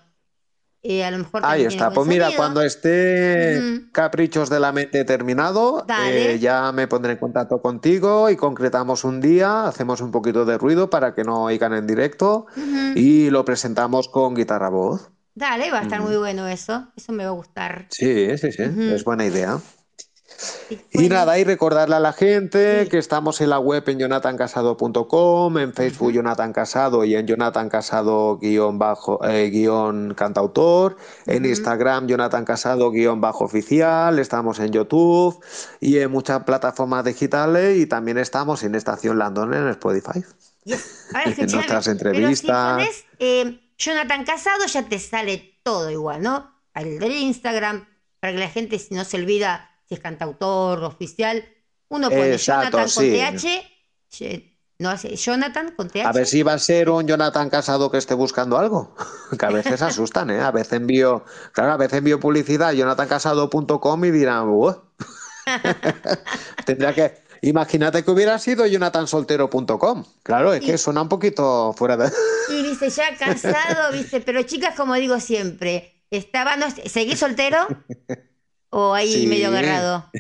Eh, a lo mejor Ahí está. Pues mira, sonido. cuando esté. Caprichos de la Mente terminado, eh, ya me pondré en contacto contigo y concretamos un día, hacemos un poquito de ruido para que no oigan en directo y lo presentamos con guitarra voz. Dale, va a estar muy bueno eso. Eso me va a gustar. Sí, sí, sí, es buena idea. Y nada, y recordarle a la gente que estamos en la web en jonathancasado.com, en Facebook. Jonathan Casado y en Jonathan Casado guion bajo eh, guion cantautor, en. Instagram Jonathan Casado guion bajo oficial, estamos en YouTube y en muchas plataformas digitales y también estamos en Estación Landon en Spotify. Yes. Ahora, en nuestras pero si entrevistas. pones eh, Jonathan Casado, ya te sale todo igual, ¿no? El del Instagram, para que la gente no se olvida si es cantautor, oficial. Uno pone Exacto, Jonathan con. TH, no hace Jonathan con TH. A ver si va a ser un Jonathan Casado que esté buscando algo. Que a veces asustan, ¿eh? A veces envío, claro, a veces envío publicidad a jonathancasado.com y dirán, tendría que, Imagínate que hubiera sido jonathansoltero.com. Claro, es que suena un poquito fuera de. Y viste, ya cansado, viste, pero chicas, como digo siempre, estaba, no, ¿seguís soltero? ¿O ahí Sí. medio agarrado?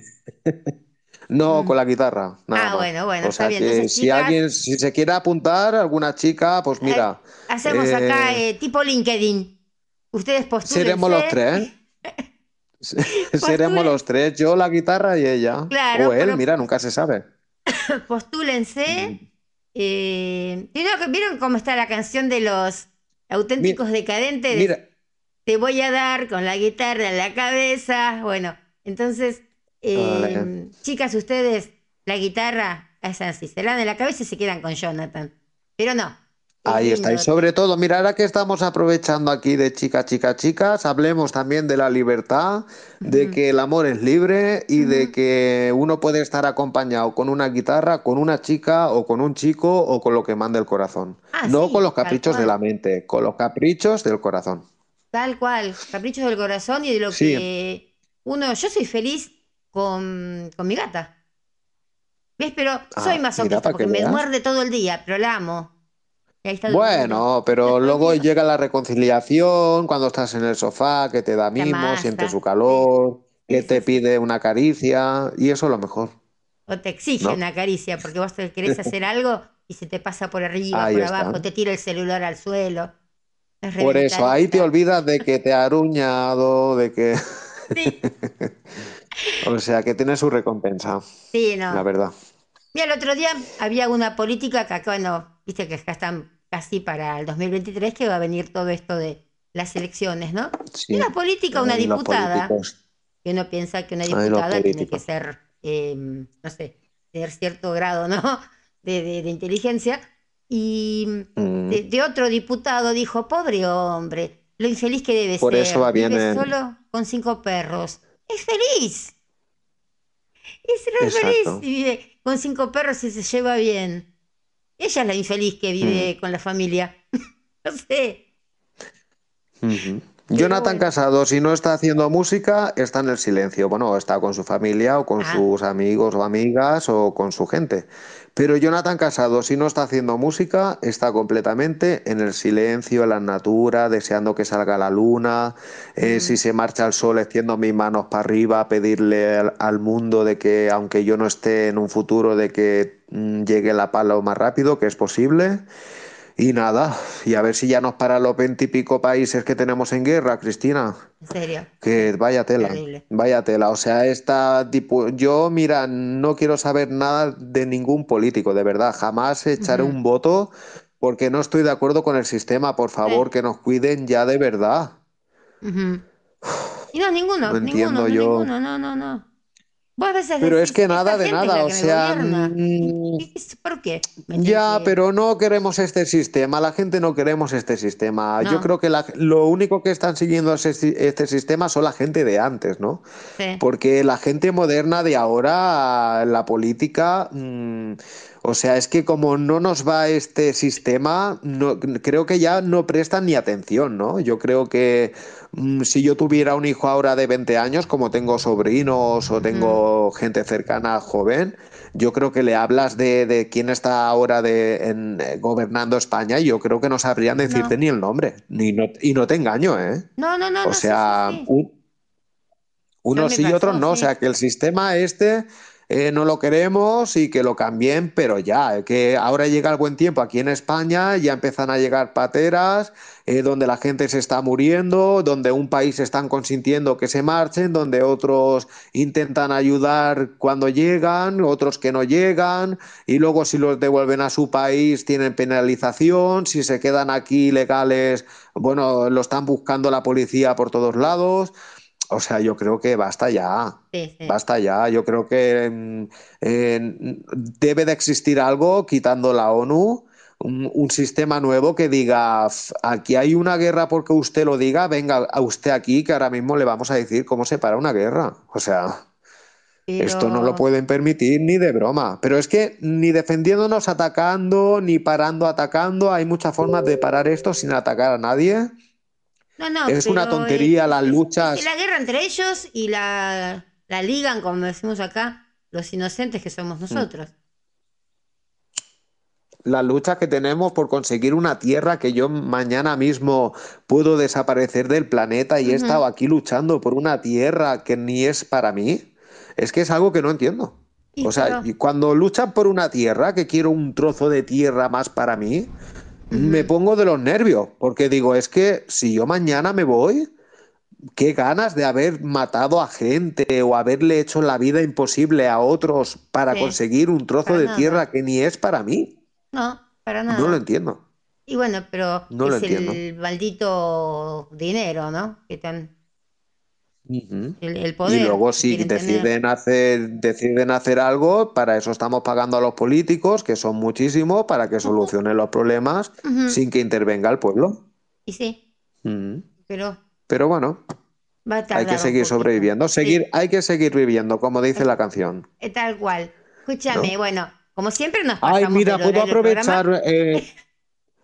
No, con la guitarra. nada Ah, bueno, bueno, O está sea bien. que Entonces, si chicas- alguien, si se quiere apuntar, alguna chica, pues mira. Hacemos eh, acá eh, tipo LinkedIn. Ustedes postulen. seremos los tres, ¿eh? Seremos los tres, yo, la guitarra y ella. Claro, o él, pero- mira, nunca se sabe. Postúlense. Eh, ¿vieron, cómo está la canción de los auténticos decadentes? de Mira, Te voy a dar con la guitarra en la cabeza. Bueno, entonces, eh, Vale. chicas, ustedes, la guitarra es así. Se la dan en la cabeza y se quedan con Jonathan. Pero no. Ahí está. Y sobre todo, mira, ahora que estamos aprovechando aquí de chicas, chicas, chicas, hablemos también de la libertad, de que el amor es libre y de que uno puede estar acompañado con una guitarra, con una chica o con un chico o con lo que manda el corazón. Ah, No sí, con los caprichos de la mente, con los caprichos del corazón. Tal cual, caprichos del corazón y de lo Sí. que uno, yo soy feliz con, con mi gata. ¿Ves? Pero soy Ah, masoquista porque que me muerde todo el día, pero la amo. Y ahí está durmiendo. Bueno, pero luego llega la reconciliación cuando estás en el sofá, que te da mimo, amasa, sientes su calor, Sí, que te pide una caricia, y eso es lo mejor. O te exige ¿no? una caricia porque vos te querés hacer algo y se te pasa por arriba, Ahí por está. abajo, te tira el celular al suelo. Por eso, ahí te olvidas de que te ha aruñado, de que... Sí, O sea, que tiene su recompensa, sí, no. la verdad. Mira, el otro día había una política que acá, bueno, viste que acá están casi para el 2023 que va a venir todo esto de las elecciones, ¿no? Sí. Una política, una diputada, que uno piensa que una diputada tiene que ser, eh, no sé, tener cierto grado, ¿no? De, de- de inteligencia. Y Mm. de, de otro diputado dijo, pobre hombre, lo infeliz que debe Por ser. eso va bien Vive en- solo con cinco perros. Es feliz. Es re feliz y vive con cinco perros y se lleva bien. Ella es la infeliz que vive Mm. con la familia. no sé. Jonathan bueno. Casado, si no está haciendo música, está en el silencio. Bueno, está con su familia o con Ah. sus amigos o amigas o con su gente. Pero Jonathan Casado, si no está haciendo música, está completamente en el silencio, en la natura, deseando que salga la luna. Eh, Mm. Si se marcha el sol, extiendo mis manos para arriba, a pedirle al, al mundo de que, aunque yo no esté en un futuro, de que mm, llegue la paz lo más rápido que es posible. Y nada, y a ver si ya nos para los veintipico países que tenemos en guerra, Cristina. En serio. Que vaya tela, Terrible. vaya tela. O sea, esta tipo, yo mira, no quiero saber nada de ningún político, de verdad. Jamás echaré un voto porque no estoy de acuerdo con el sistema. Por favor, que nos cuiden ya de verdad. Y no, ninguno, No ninguno, entiendo yo. ninguno, no, no, no. A Pero es que nada de nada, o sea, mm, ¿Qué- qué- ¿Por qué? Ya, que- pero no queremos este sistema, la gente no queremos este sistema. Yo creo que la- lo único que están siguiendo si- este sistema son la gente de antes, ¿no? Sí. Porque la gente moderna de ahora, la política, mm, o sea, es que como no nos va este sistema, no, creo que ya no prestan ni atención, ¿no? Yo creo que si yo tuviera un hijo ahora de 20 años, como tengo sobrinos o tengo gente cercana joven, yo creo que le hablas de, de quién está ahora de, en, eh, gobernando España y yo creo que no sabrían decirte No. ni el nombre. Ni no, y no te engaño, ¿eh? No, no, no, O no, sea, sí, sí. un- unos sí y otros no. O sea, que el sistema este eh, no lo queremos y que lo cambien, pero ya, eh, que ahora llega el buen tiempo aquí en España, ya empiezan a llegar pateras, eh, donde la gente se está muriendo, donde un país están consintiendo que se marchen, donde otros intentan ayudar cuando llegan, otros que no llegan, y luego si los devuelven a su país tienen penalización, si se quedan aquí ilegales, bueno, lo están buscando la policía por todos lados. O sea, yo creo que basta ya. Sí, sí. Basta ya, yo creo que eh, debe de existir algo quitando la ONU, un, un sistema nuevo que diga, "F- aquí hay una guerra porque usted lo diga, venga a usted aquí que ahora mismo le vamos a decir cómo se para una guerra. O sea, esto no lo pueden permitir ni de broma. Pero es que ni defendiéndonos atacando, ni parando atacando, hay muchas formas de parar esto sin atacar a nadie. No, no, Es una tontería las luchas. es la guerra entre ellos y la, la ligan, como decimos acá, los inocentes que somos nosotros. la lucha que tenemos por conseguir una tierra que yo mañana mismo puedo desaparecer del planeta y he estado aquí luchando por una tierra que ni es para mí, es que es algo que no entiendo. Y O sea, cuando luchan por una tierra, que quiero un trozo de tierra más para mí, me pongo de los nervios, porque digo, es que si yo mañana me voy, qué ganas de haber matado a gente o haberle hecho la vida imposible a otros para Sí, conseguir un trozo de nada. tierra que ni es para mí. No, para nada. No lo entiendo. Y bueno, pero No lo es el maldito dinero, ¿no? Que tan, Ujú. el, el Y luego si tener. deciden hacer, deciden hacer algo, para eso estamos pagando a los políticos, que son muchísimos, para que solucionen los problemas sin que intervenga el pueblo. Y sí, pero Pero bueno, va a hay que seguir sobreviviendo, Sí, seguir, hay que seguir viviendo, como dice la canción. eh, tal cual. Escúchame, ¿no? bueno, como siempre nos Ay, pasamos mira, del puedo aprovechar. eh,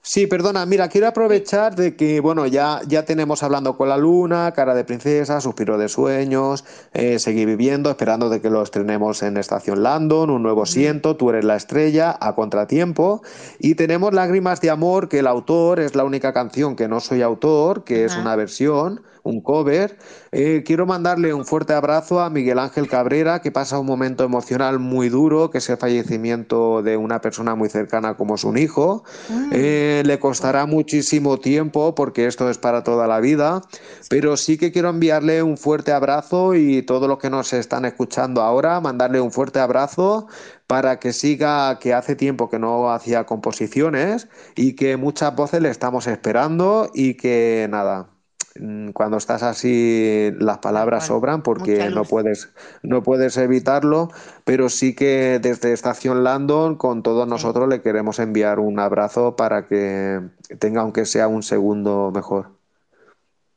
Sí, perdona, mira, quiero aprovechar de que, bueno, ya, ya tenemos hablando con la luna, cara de princesa, suspiro de sueños, eh, seguir viviendo, esperando de que lo estrenemos en Estación Landon, un nuevo siento, tú eres la estrella, a contratiempo, y tenemos Lágrimas de Amor, que el autor es la única canción que no soy autor, que es una versión, un cover. Eh, quiero mandarle un fuerte abrazo a Miguel Ángel Cabrera, que pasa un momento emocional muy duro, que es el fallecimiento de una persona muy cercana como es un hijo. Mm. Eh, le costará muchísimo tiempo porque esto es para toda la vida, pero sí que quiero enviarle un fuerte abrazo y todos los que nos están escuchando ahora, mandarle un fuerte abrazo para que siga, que hace tiempo que no hacía composiciones y que muchas voces le estamos esperando y que nada. Mm, Cuando estás así, las palabras sobran porque no puedes, no puedes evitarlo, pero sí que desde Estación Landon, con todos nosotros, le queremos enviar un abrazo para que tenga, aunque sea un segundo mejor.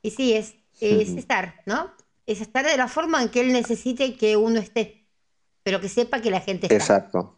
Y sí, es, es estar, ¿no? Es estar de la forma en que él necesite que uno esté, pero que sepa que la gente está. Exacto.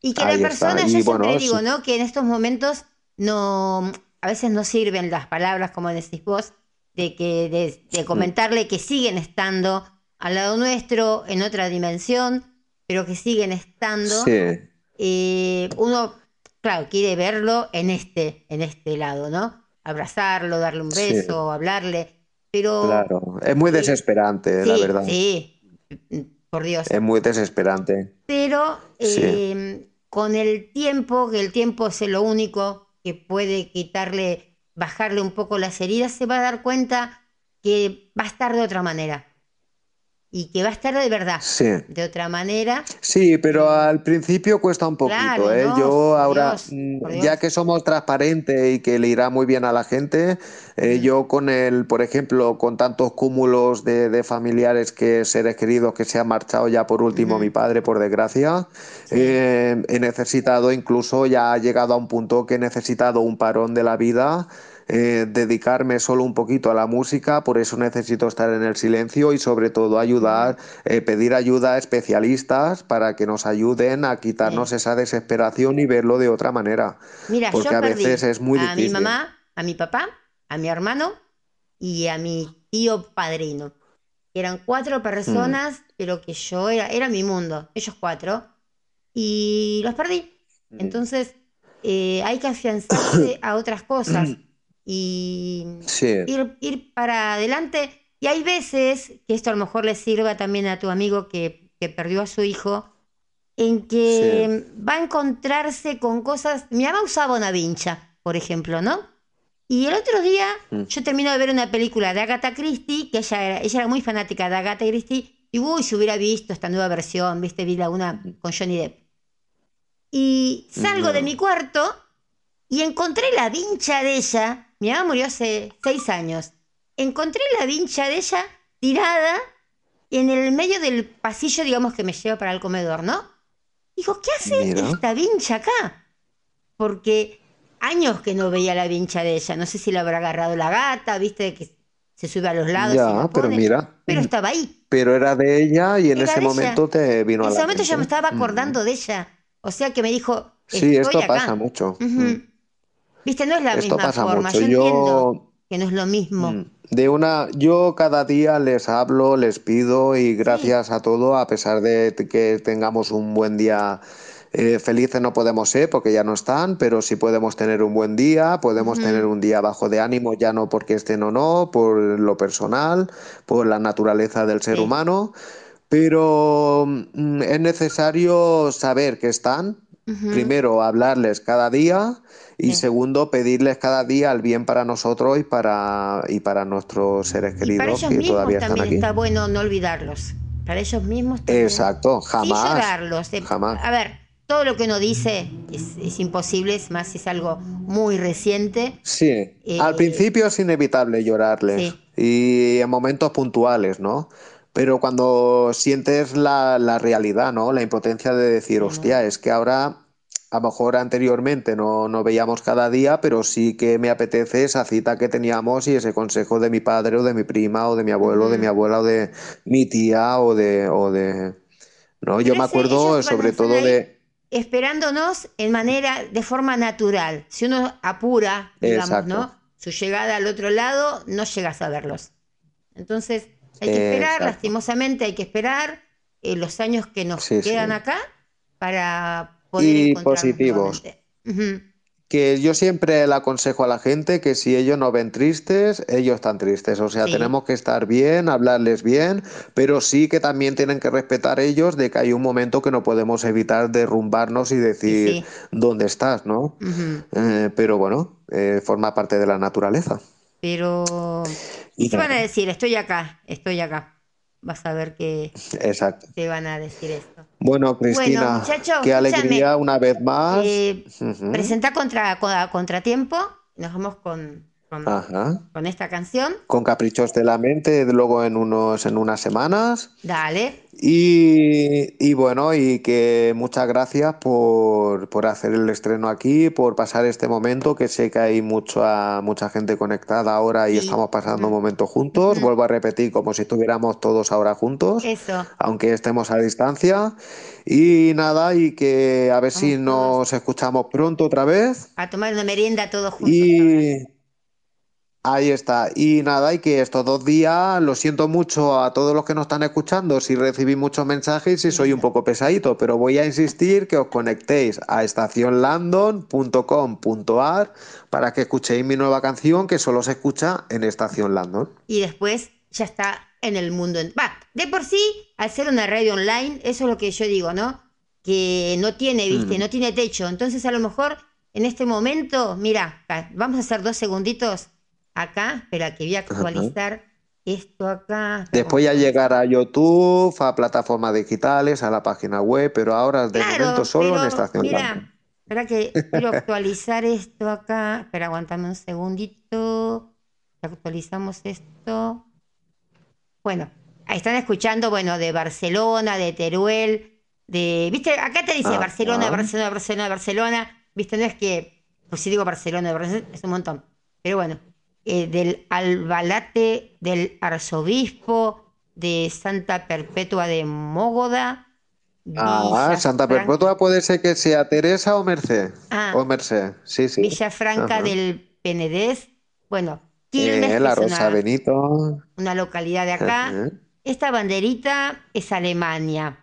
Y que Ahí la está. persona, Y yo bueno, siempre digo, sí. ¿no? Que en estos momentos no, a veces no sirven las palabras, como decís vos, de que de, de comentarle que siguen estando al lado nuestro, en otra dimensión, pero que siguen estando. Sí, Eh, uno, claro, quiere verlo en este, en este lado, ¿no? Abrazarlo, darle un Sí. beso, hablarle, pero claro. Es muy desesperante, la sí, verdad. sí, por Dios. Es muy desesperante. Pero eh, con el tiempo, que el tiempo es lo único que puede quitarle, bajarle un poco las heridas, se va a dar cuenta que va a estar de otra manera. Y que va a estar de verdad, Sí. de otra manera. Sí, pero al principio cuesta un poquito, Claro, ¿eh? Yo ahora, Dios, mm, ya que somos transparentes y que le irá muy bien a la gente, eh, Mm. yo con el, por ejemplo, con tantos cúmulos de, de familiares que seres queridos que se han marchado ya por último, mi padre, por desgracia, Sí. eh, he necesitado, incluso ya ha llegado a un punto que he necesitado un parón de la vida. Eh, dedicarme solo un poquito a la música, por eso necesito estar en el silencio y sobre todo ayudar, eh, pedir ayuda a especialistas para que nos ayuden a quitarnos Sí. esa desesperación y verlo de otra manera. Mira, Porque yo a perdí veces es muy a mi mamá, a mi papá, a mi hermano y a mi tío padrino. Eran cuatro personas, Mm. pero que yo era, era mi mundo, ellos cuatro, y los perdí. Mm. Entonces, eh, hay que afianzarse a otras cosas y Sí, ir, ir para adelante. Y hay veces, que esto a lo mejor le sirva también a tu amigo que, que perdió a su hijo, en que va a encontrarse con cosas. Mi mamá usaba una vincha, por ejemplo, ¿no? Y el otro día Mm. yo termino de ver una película de Agatha Christie, que ella era, ella era muy fanática de Agatha Christie, y uy, si hubiera visto esta nueva versión, viste, vi la una con Johnny Depp. Y salgo de No. mi cuarto y encontré la vincha de ella. Mi mamá murió hace seis años. Encontré la vincha de ella tirada en el medio del pasillo, digamos, que me lleva para el comedor, ¿no? Dijo, ¿qué hace Mira. esta vincha acá? Porque años que no veía la vincha de ella. No sé si la habrá agarrado la gata, viste, que se sube a los lados y ya, la pero pone. mira, Pero estaba ahí. pero era de ella y en Era ese momento te vino En a ese la momento yo me mente. estaba Mm. acordando de ella. O sea que me dijo, Sí, estoy esto acá. pasa mucho. Ujú. Mm. Viste, no es la Esto misma pasa forma. mucho. Yo Yo- entiendo que no es lo mismo. Mm. De una, yo cada día les hablo, les pido y gracias a todo, a pesar de que tengamos un buen día eh, felices no podemos ser porque ya no están, pero sí podemos tener un buen día, podemos tener un día bajo de ánimo, ya no porque estén o no, por lo personal, por la naturaleza del ser Sí. humano, pero mm, es necesario saber que están, Primero hablarles cada día y Sí. segundo pedirles cada día el bien para nosotros y para, y para nuestros seres Y para queridos ellos que mismos todavía están también aquí. está bueno no olvidarlos. Para ellos mismos también. Exacto, jamás, llorarlos. eh. jamás. A ver, todo lo que uno dice es, es imposible, es más es algo muy reciente. Sí, Eh, al principio es inevitable llorarles Sí. y en momentos puntuales, ¿no? Pero cuando sientes la, la realidad, ¿no? La impotencia de decir, hostia, es que ahora, a lo mejor anteriormente no, no veíamos cada día, pero sí que me apetece esa cita que teníamos y ese consejo de mi padre o de mi prima o de mi abuelo o de mi abuela o de mi tía o de, o de... ¿no? Yo me acuerdo sobre todo de... esperándonos en manera, de forma natural. Si uno apura, digamos, Exacto. ¿no? Su llegada al otro lado, no llegas a verlos. Entonces, hay que esperar, Exacto. lastimosamente hay que esperar eh, los años que nos Sí, sí. quedan acá para poder Y positivos. Que yo siempre le aconsejo a la gente que si ellos no ven tristes, ellos están tristes. O sea, Sí. tenemos que estar bien, hablarles bien, pero sí que también tienen que respetar ellos de que hay un momento que no podemos evitar derrumbarnos y decir dónde estás, ¿no? Eh, pero bueno, eh, forma parte de la naturaleza. Pero, Y ¿y qué van a decir? Estoy acá, estoy acá. Vas a ver que Exacto. te van a decir esto. Bueno, Cristina, muchachos, qué alegría una vez más. Eh, Ujú. Presenta contra, contra- Contratiempo. Nos vamos con, con, con esta canción. Con Caprichos de la Mente, luego en unos, en unas semanas. Dale. Y, y bueno, y que muchas gracias por, por hacer el estreno aquí, por pasar este momento, que sé que hay mucha, mucha gente conectada ahora y Sí. estamos pasando un momento juntos. Ujú. Vuelvo a repetir, como si estuviéramos todos ahora juntos, Eso. aunque estemos a distancia. Y nada, y que a ver si Vamos todos. nos escuchamos pronto otra vez. A tomar una merienda todos juntos. Y ahí está. Y nada, y que estos dos días, lo siento mucho a todos los que nos están escuchando si recibí muchos mensajes y soy un poco pesadito, pero voy a insistir que os conectéis a estacionlandon.com.ar para que escuchéis mi nueva canción que solo se escucha en Estación Landon. Y después ya está en el mundo. en- Va, de por sí, al ser una radio online, eso es lo que yo digo, ¿no? Que no tiene, viste, Mm. no tiene techo. Entonces, a lo mejor, en este momento, mira, vamos a hacer dos segunditos acá. Espera, que voy a actualizar esto acá. Después ya llegar a YouTube, a plataformas digitales, a la página web, pero ahora de Claro, momento solo en pero Estación Landon. mira, espera que quiero actualizar esto acá. Espera, aguantame un segundito. Actualizamos esto. Bueno, están escuchando, bueno, de Barcelona, de Teruel, de. ¿Viste? Acá te dice Ajá. Barcelona, Barcelona, Barcelona, Barcelona. ¿Viste? No es que. Pues si digo Barcelona, Barcelona, es un montón. Pero bueno, eh, del Albalate del Arzobispo, de Santa Perpetua de Mógoda. Ah, Villa Santa Franca- Perpetua puede ser que sea Teresa o Merced. Ah. O Merced, sí, sí. Villafranca del Penedés. Bueno, Eh, Quilmes, que la Rosa una, Benito. una localidad de acá. Esta banderita es Alemania.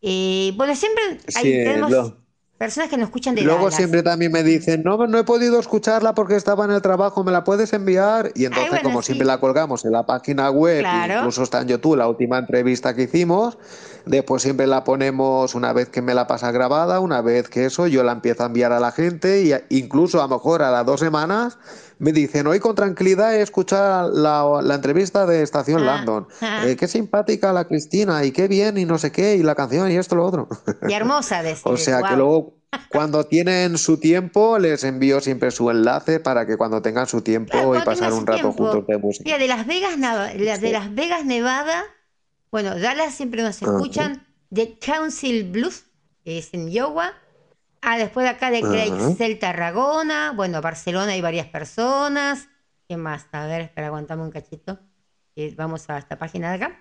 Eh, bueno, siempre hay, Sí, tenemos lo- personas que escuchan de Luego Dallas. siempre también me dicen, no, no he podido escucharla porque estaba en el trabajo, ¿me la puedes enviar? Y entonces, bueno, como sí. siempre la colgamos en la página web, Claro. incluso está en YouTube, la última entrevista que hicimos, después siempre la ponemos una vez que me la pasa grabada, una vez que eso, yo la empiezo a enviar a la gente y incluso a lo mejor a las dos semanas me dicen, hoy con tranquilidad he escuchado la, la entrevista de Estación Ah, Landon. ah. Eh, qué simpática la Cristina y qué bien y no sé qué, y la canción y esto, lo otro. Y hermosa, decir. O sea que guau. luego, cuando tienen su tiempo, les envío siempre su enlace para que cuando tengan su tiempo Claro, y pasar un rato tiempo. juntos de música. Mira, de Las Vegas, la- de. Las Vegas, Nevada, bueno, Dallas siempre nos Ajá. escuchan, de Council Bluff, que es en Iowa, ah, después de acá de Ajá. Creixell, Tarragona, bueno, Barcelona hay varias personas, ¿qué más? A ver, espera, aguantame un cachito, vamos a esta página de acá.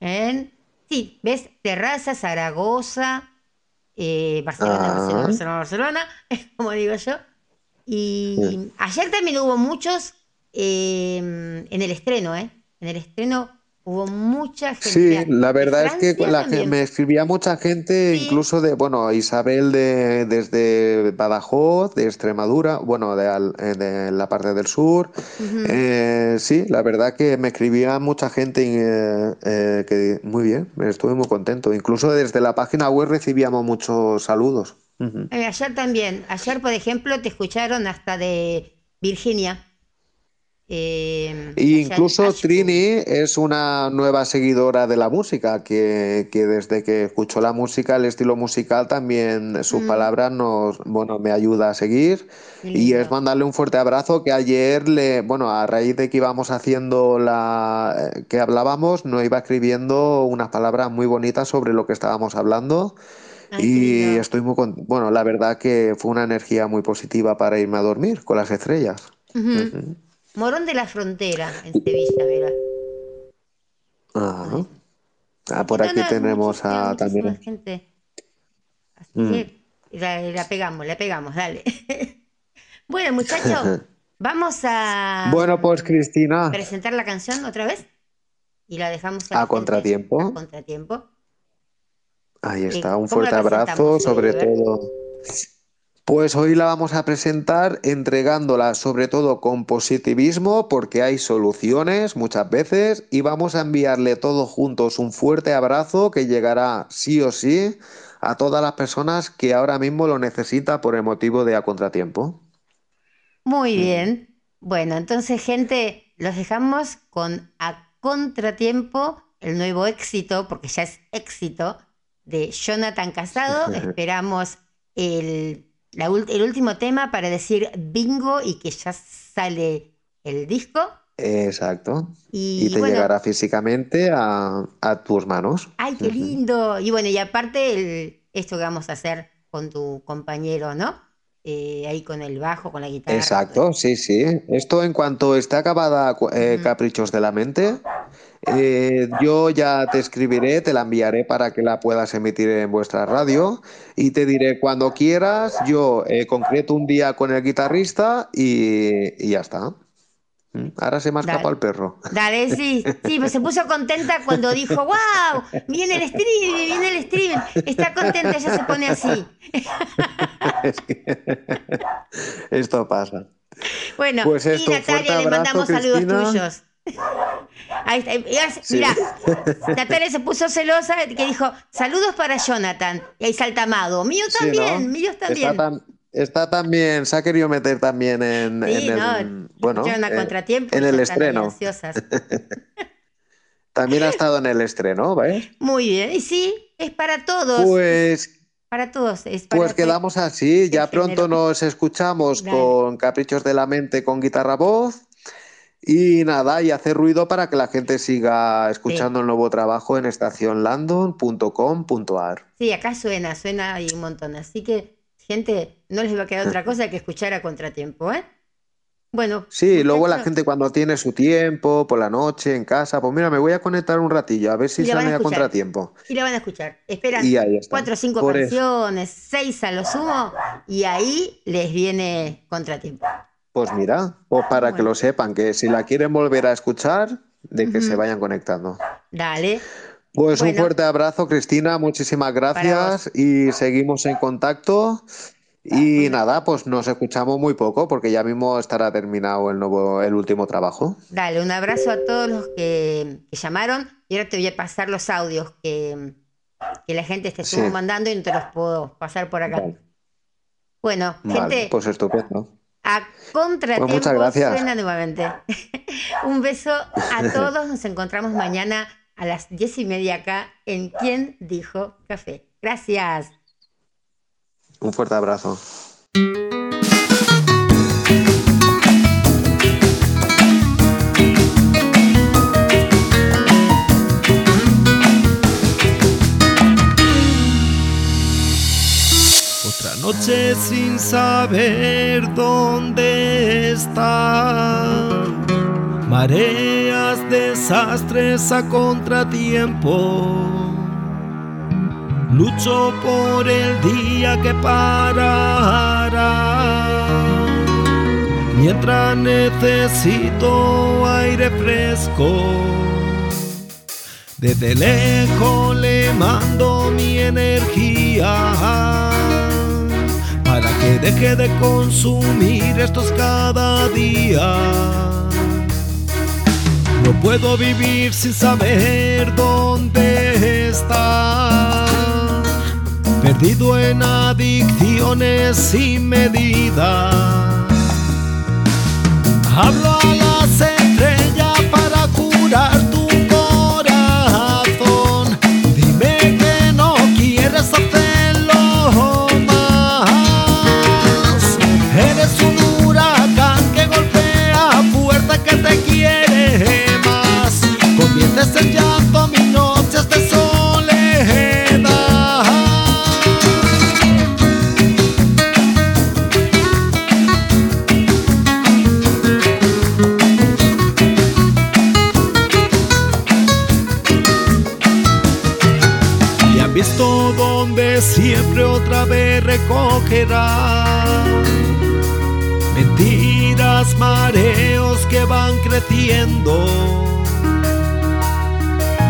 En, sí, ves, Terraza, Zaragoza, eh, Barcelona, Ah. Barcelona, Barcelona, Barcelona, como digo yo. Y ayer también hubo muchos eh, en el estreno, ¿eh? En el estreno hubo mucha gente. Sí, la verdad es que la, me escribía mucha gente, Sí. incluso de, bueno, Isabel de, desde Badajoz, de Extremadura, bueno, de, al- eh, de la parte del sur. Eh, sí, la verdad que me escribía mucha gente eh, eh, que muy bien, estuve muy contento. Incluso desde la página web recibíamos muchos saludos. Ayer también. Ayer, por ejemplo, te escucharon hasta de Virginia. Eh, incluso Ashford. Trini es una nueva seguidora de la música, que, que desde que escuchó la música, el estilo musical, también sus Mm. palabras nos, bueno, me ayuda a seguir. Y es mandarle un fuerte abrazo que ayer le, bueno, a raíz de que íbamos haciendo la, eh, que hablábamos, nos iba escribiendo unas palabras muy bonitas sobre lo que estábamos hablando. Ay, Y estoy muy con- bueno, la verdad que fue una energía muy positiva para irme a dormir con las estrellas. Ujú. Ujú. Morón de la Frontera, en Sevilla, verá. Ah, Ah, por No, aquí no, tenemos a también. gente. Así Mm. que la, la pegamos, la pegamos, dale. bueno, muchachos, vamos a Bueno, pues Cristina, presentar la canción otra vez y la dejamos a contratiempo. a contratiempo. ahí Eh, está, un ¿cómo la fuerte abrazo, sobre todo. Pues hoy la vamos a presentar entregándola sobre todo con positivismo porque hay soluciones muchas veces y vamos a enviarle todos juntos un fuerte abrazo que llegará sí o sí a todas las personas que ahora mismo lo necesitan por el motivo de a contratiempo. Muy bien. Bueno, entonces, gente, los dejamos con A Contratiempo, el nuevo éxito, porque ya es éxito, de Jonathan Casado. Esperamos el, la el último tema para decir bingo y que ya sale el disco. Exacto. Y, Y te bueno, llegará físicamente a, a tus manos. ¡ay, qué lindo! Y bueno, y aparte el- esto que vamos a hacer con tu compañero, ¿no? Eh, ahí con el bajo, con la guitarra. Exacto, sí, sí. Esto en cuanto esté acabada eh. Caprichos de la Mente, eh, yo ya te escribiré, te la enviaré para que la puedas emitir en vuestra radio y te diré cuando quieras, yo eh, concreto un día con el guitarrista y, y ya está. ¿Mm? Ahora se Dale. escapado el perro. Dale, sí, sí, pues se puso contenta cuando dijo, wow, viene el streaming, viene el streaming. Está contenta, ella se pone así. Es que Esto pasa. Bueno, Pues esto, y Natalia, le abrazo, mandamos saludos Cristina. tuyos. Ahí está. Sí. Mirá, Natalia se puso celosa que dijo, saludos para Jonathan. Y ahí salta Amado. Mío Sí, también, ¿no? mío Está, también. Está también, se ha querido meter también en, Sí, en el, no, bueno, eh, en el ahí estreno. También ha estado en el estreno, ¿ves? Muy bien, y sí, es para todos. Pues, para todos. Es para pues que- quedamos así. Ya género. pronto nos escuchamos Dale. con Caprichos de la Mente con guitarra voz. Y nada, y hacer ruido para que la gente siga escuchando el nuevo trabajo en estacionlandon.com.ar. Sí, acá suena, suena y un montón. Así que, gente, no les va a quedar otra cosa que escuchar a contratiempo, ¿eh? Bueno. Sí, luego la gente cuando tiene su tiempo, por la noche, en casa, pues mira, me voy a conectar un ratillo, a ver si a sale a escuchar. contratiempo. Y la van a escuchar. Esperan Y ahí cuatro o cinco Por eso. canciones, seis a lo sumo, y ahí les viene contratiempo. Pues mira, pues para que Bueno. lo sepan, que si la quieren volver a escuchar, de que Ujú. se vayan conectando. Dale. Pues un Bueno. fuerte abrazo, Cristina, muchísimas gracias y seguimos en contacto. Y nada, pues nos escuchamos muy poco porque ya mismo estará terminado el nuevo, el último trabajo. Dale, un abrazo a todos los que, que llamaron. Y ahora te voy a pasar los audios que, que la gente te estuvo Sí. mandando y no te los puedo pasar por acá. Vale. Bueno, Vale, gente, pues estupendo. a contratiempo Pues muchas gracias. suena nuevamente. un beso a todos. Nos encontramos mañana a las diez y media acá en ¿Quién dijo café? Gracias. Un fuerte abrazo. Otra noche sin saber dónde está. Mareas, desastres a contratiempo. Lucho por el día que parará. mientras necesito aire fresco. Desde lejos le mando mi energía para que deje de consumir estos cada día. No puedo vivir sin saber dónde está. Perdido en adicciones sin medida. Hablo a las creciendo.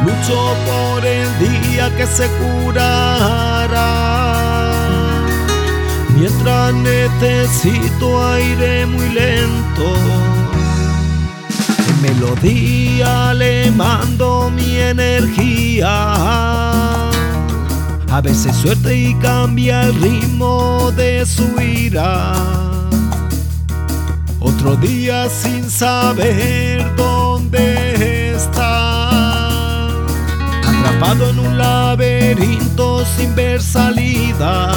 Lucho por el día que se curará. Mientras necesito aire muy lento. En melodía le mando mi energía. A veces suerte y cambia el ritmo de su ira. Otro día sin saber dónde está. Atrapado en un laberinto sin ver salida.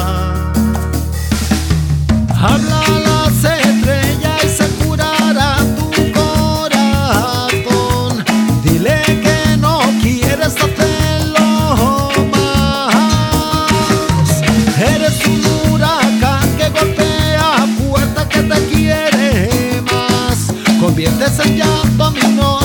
Habla fuerte que te quiere más.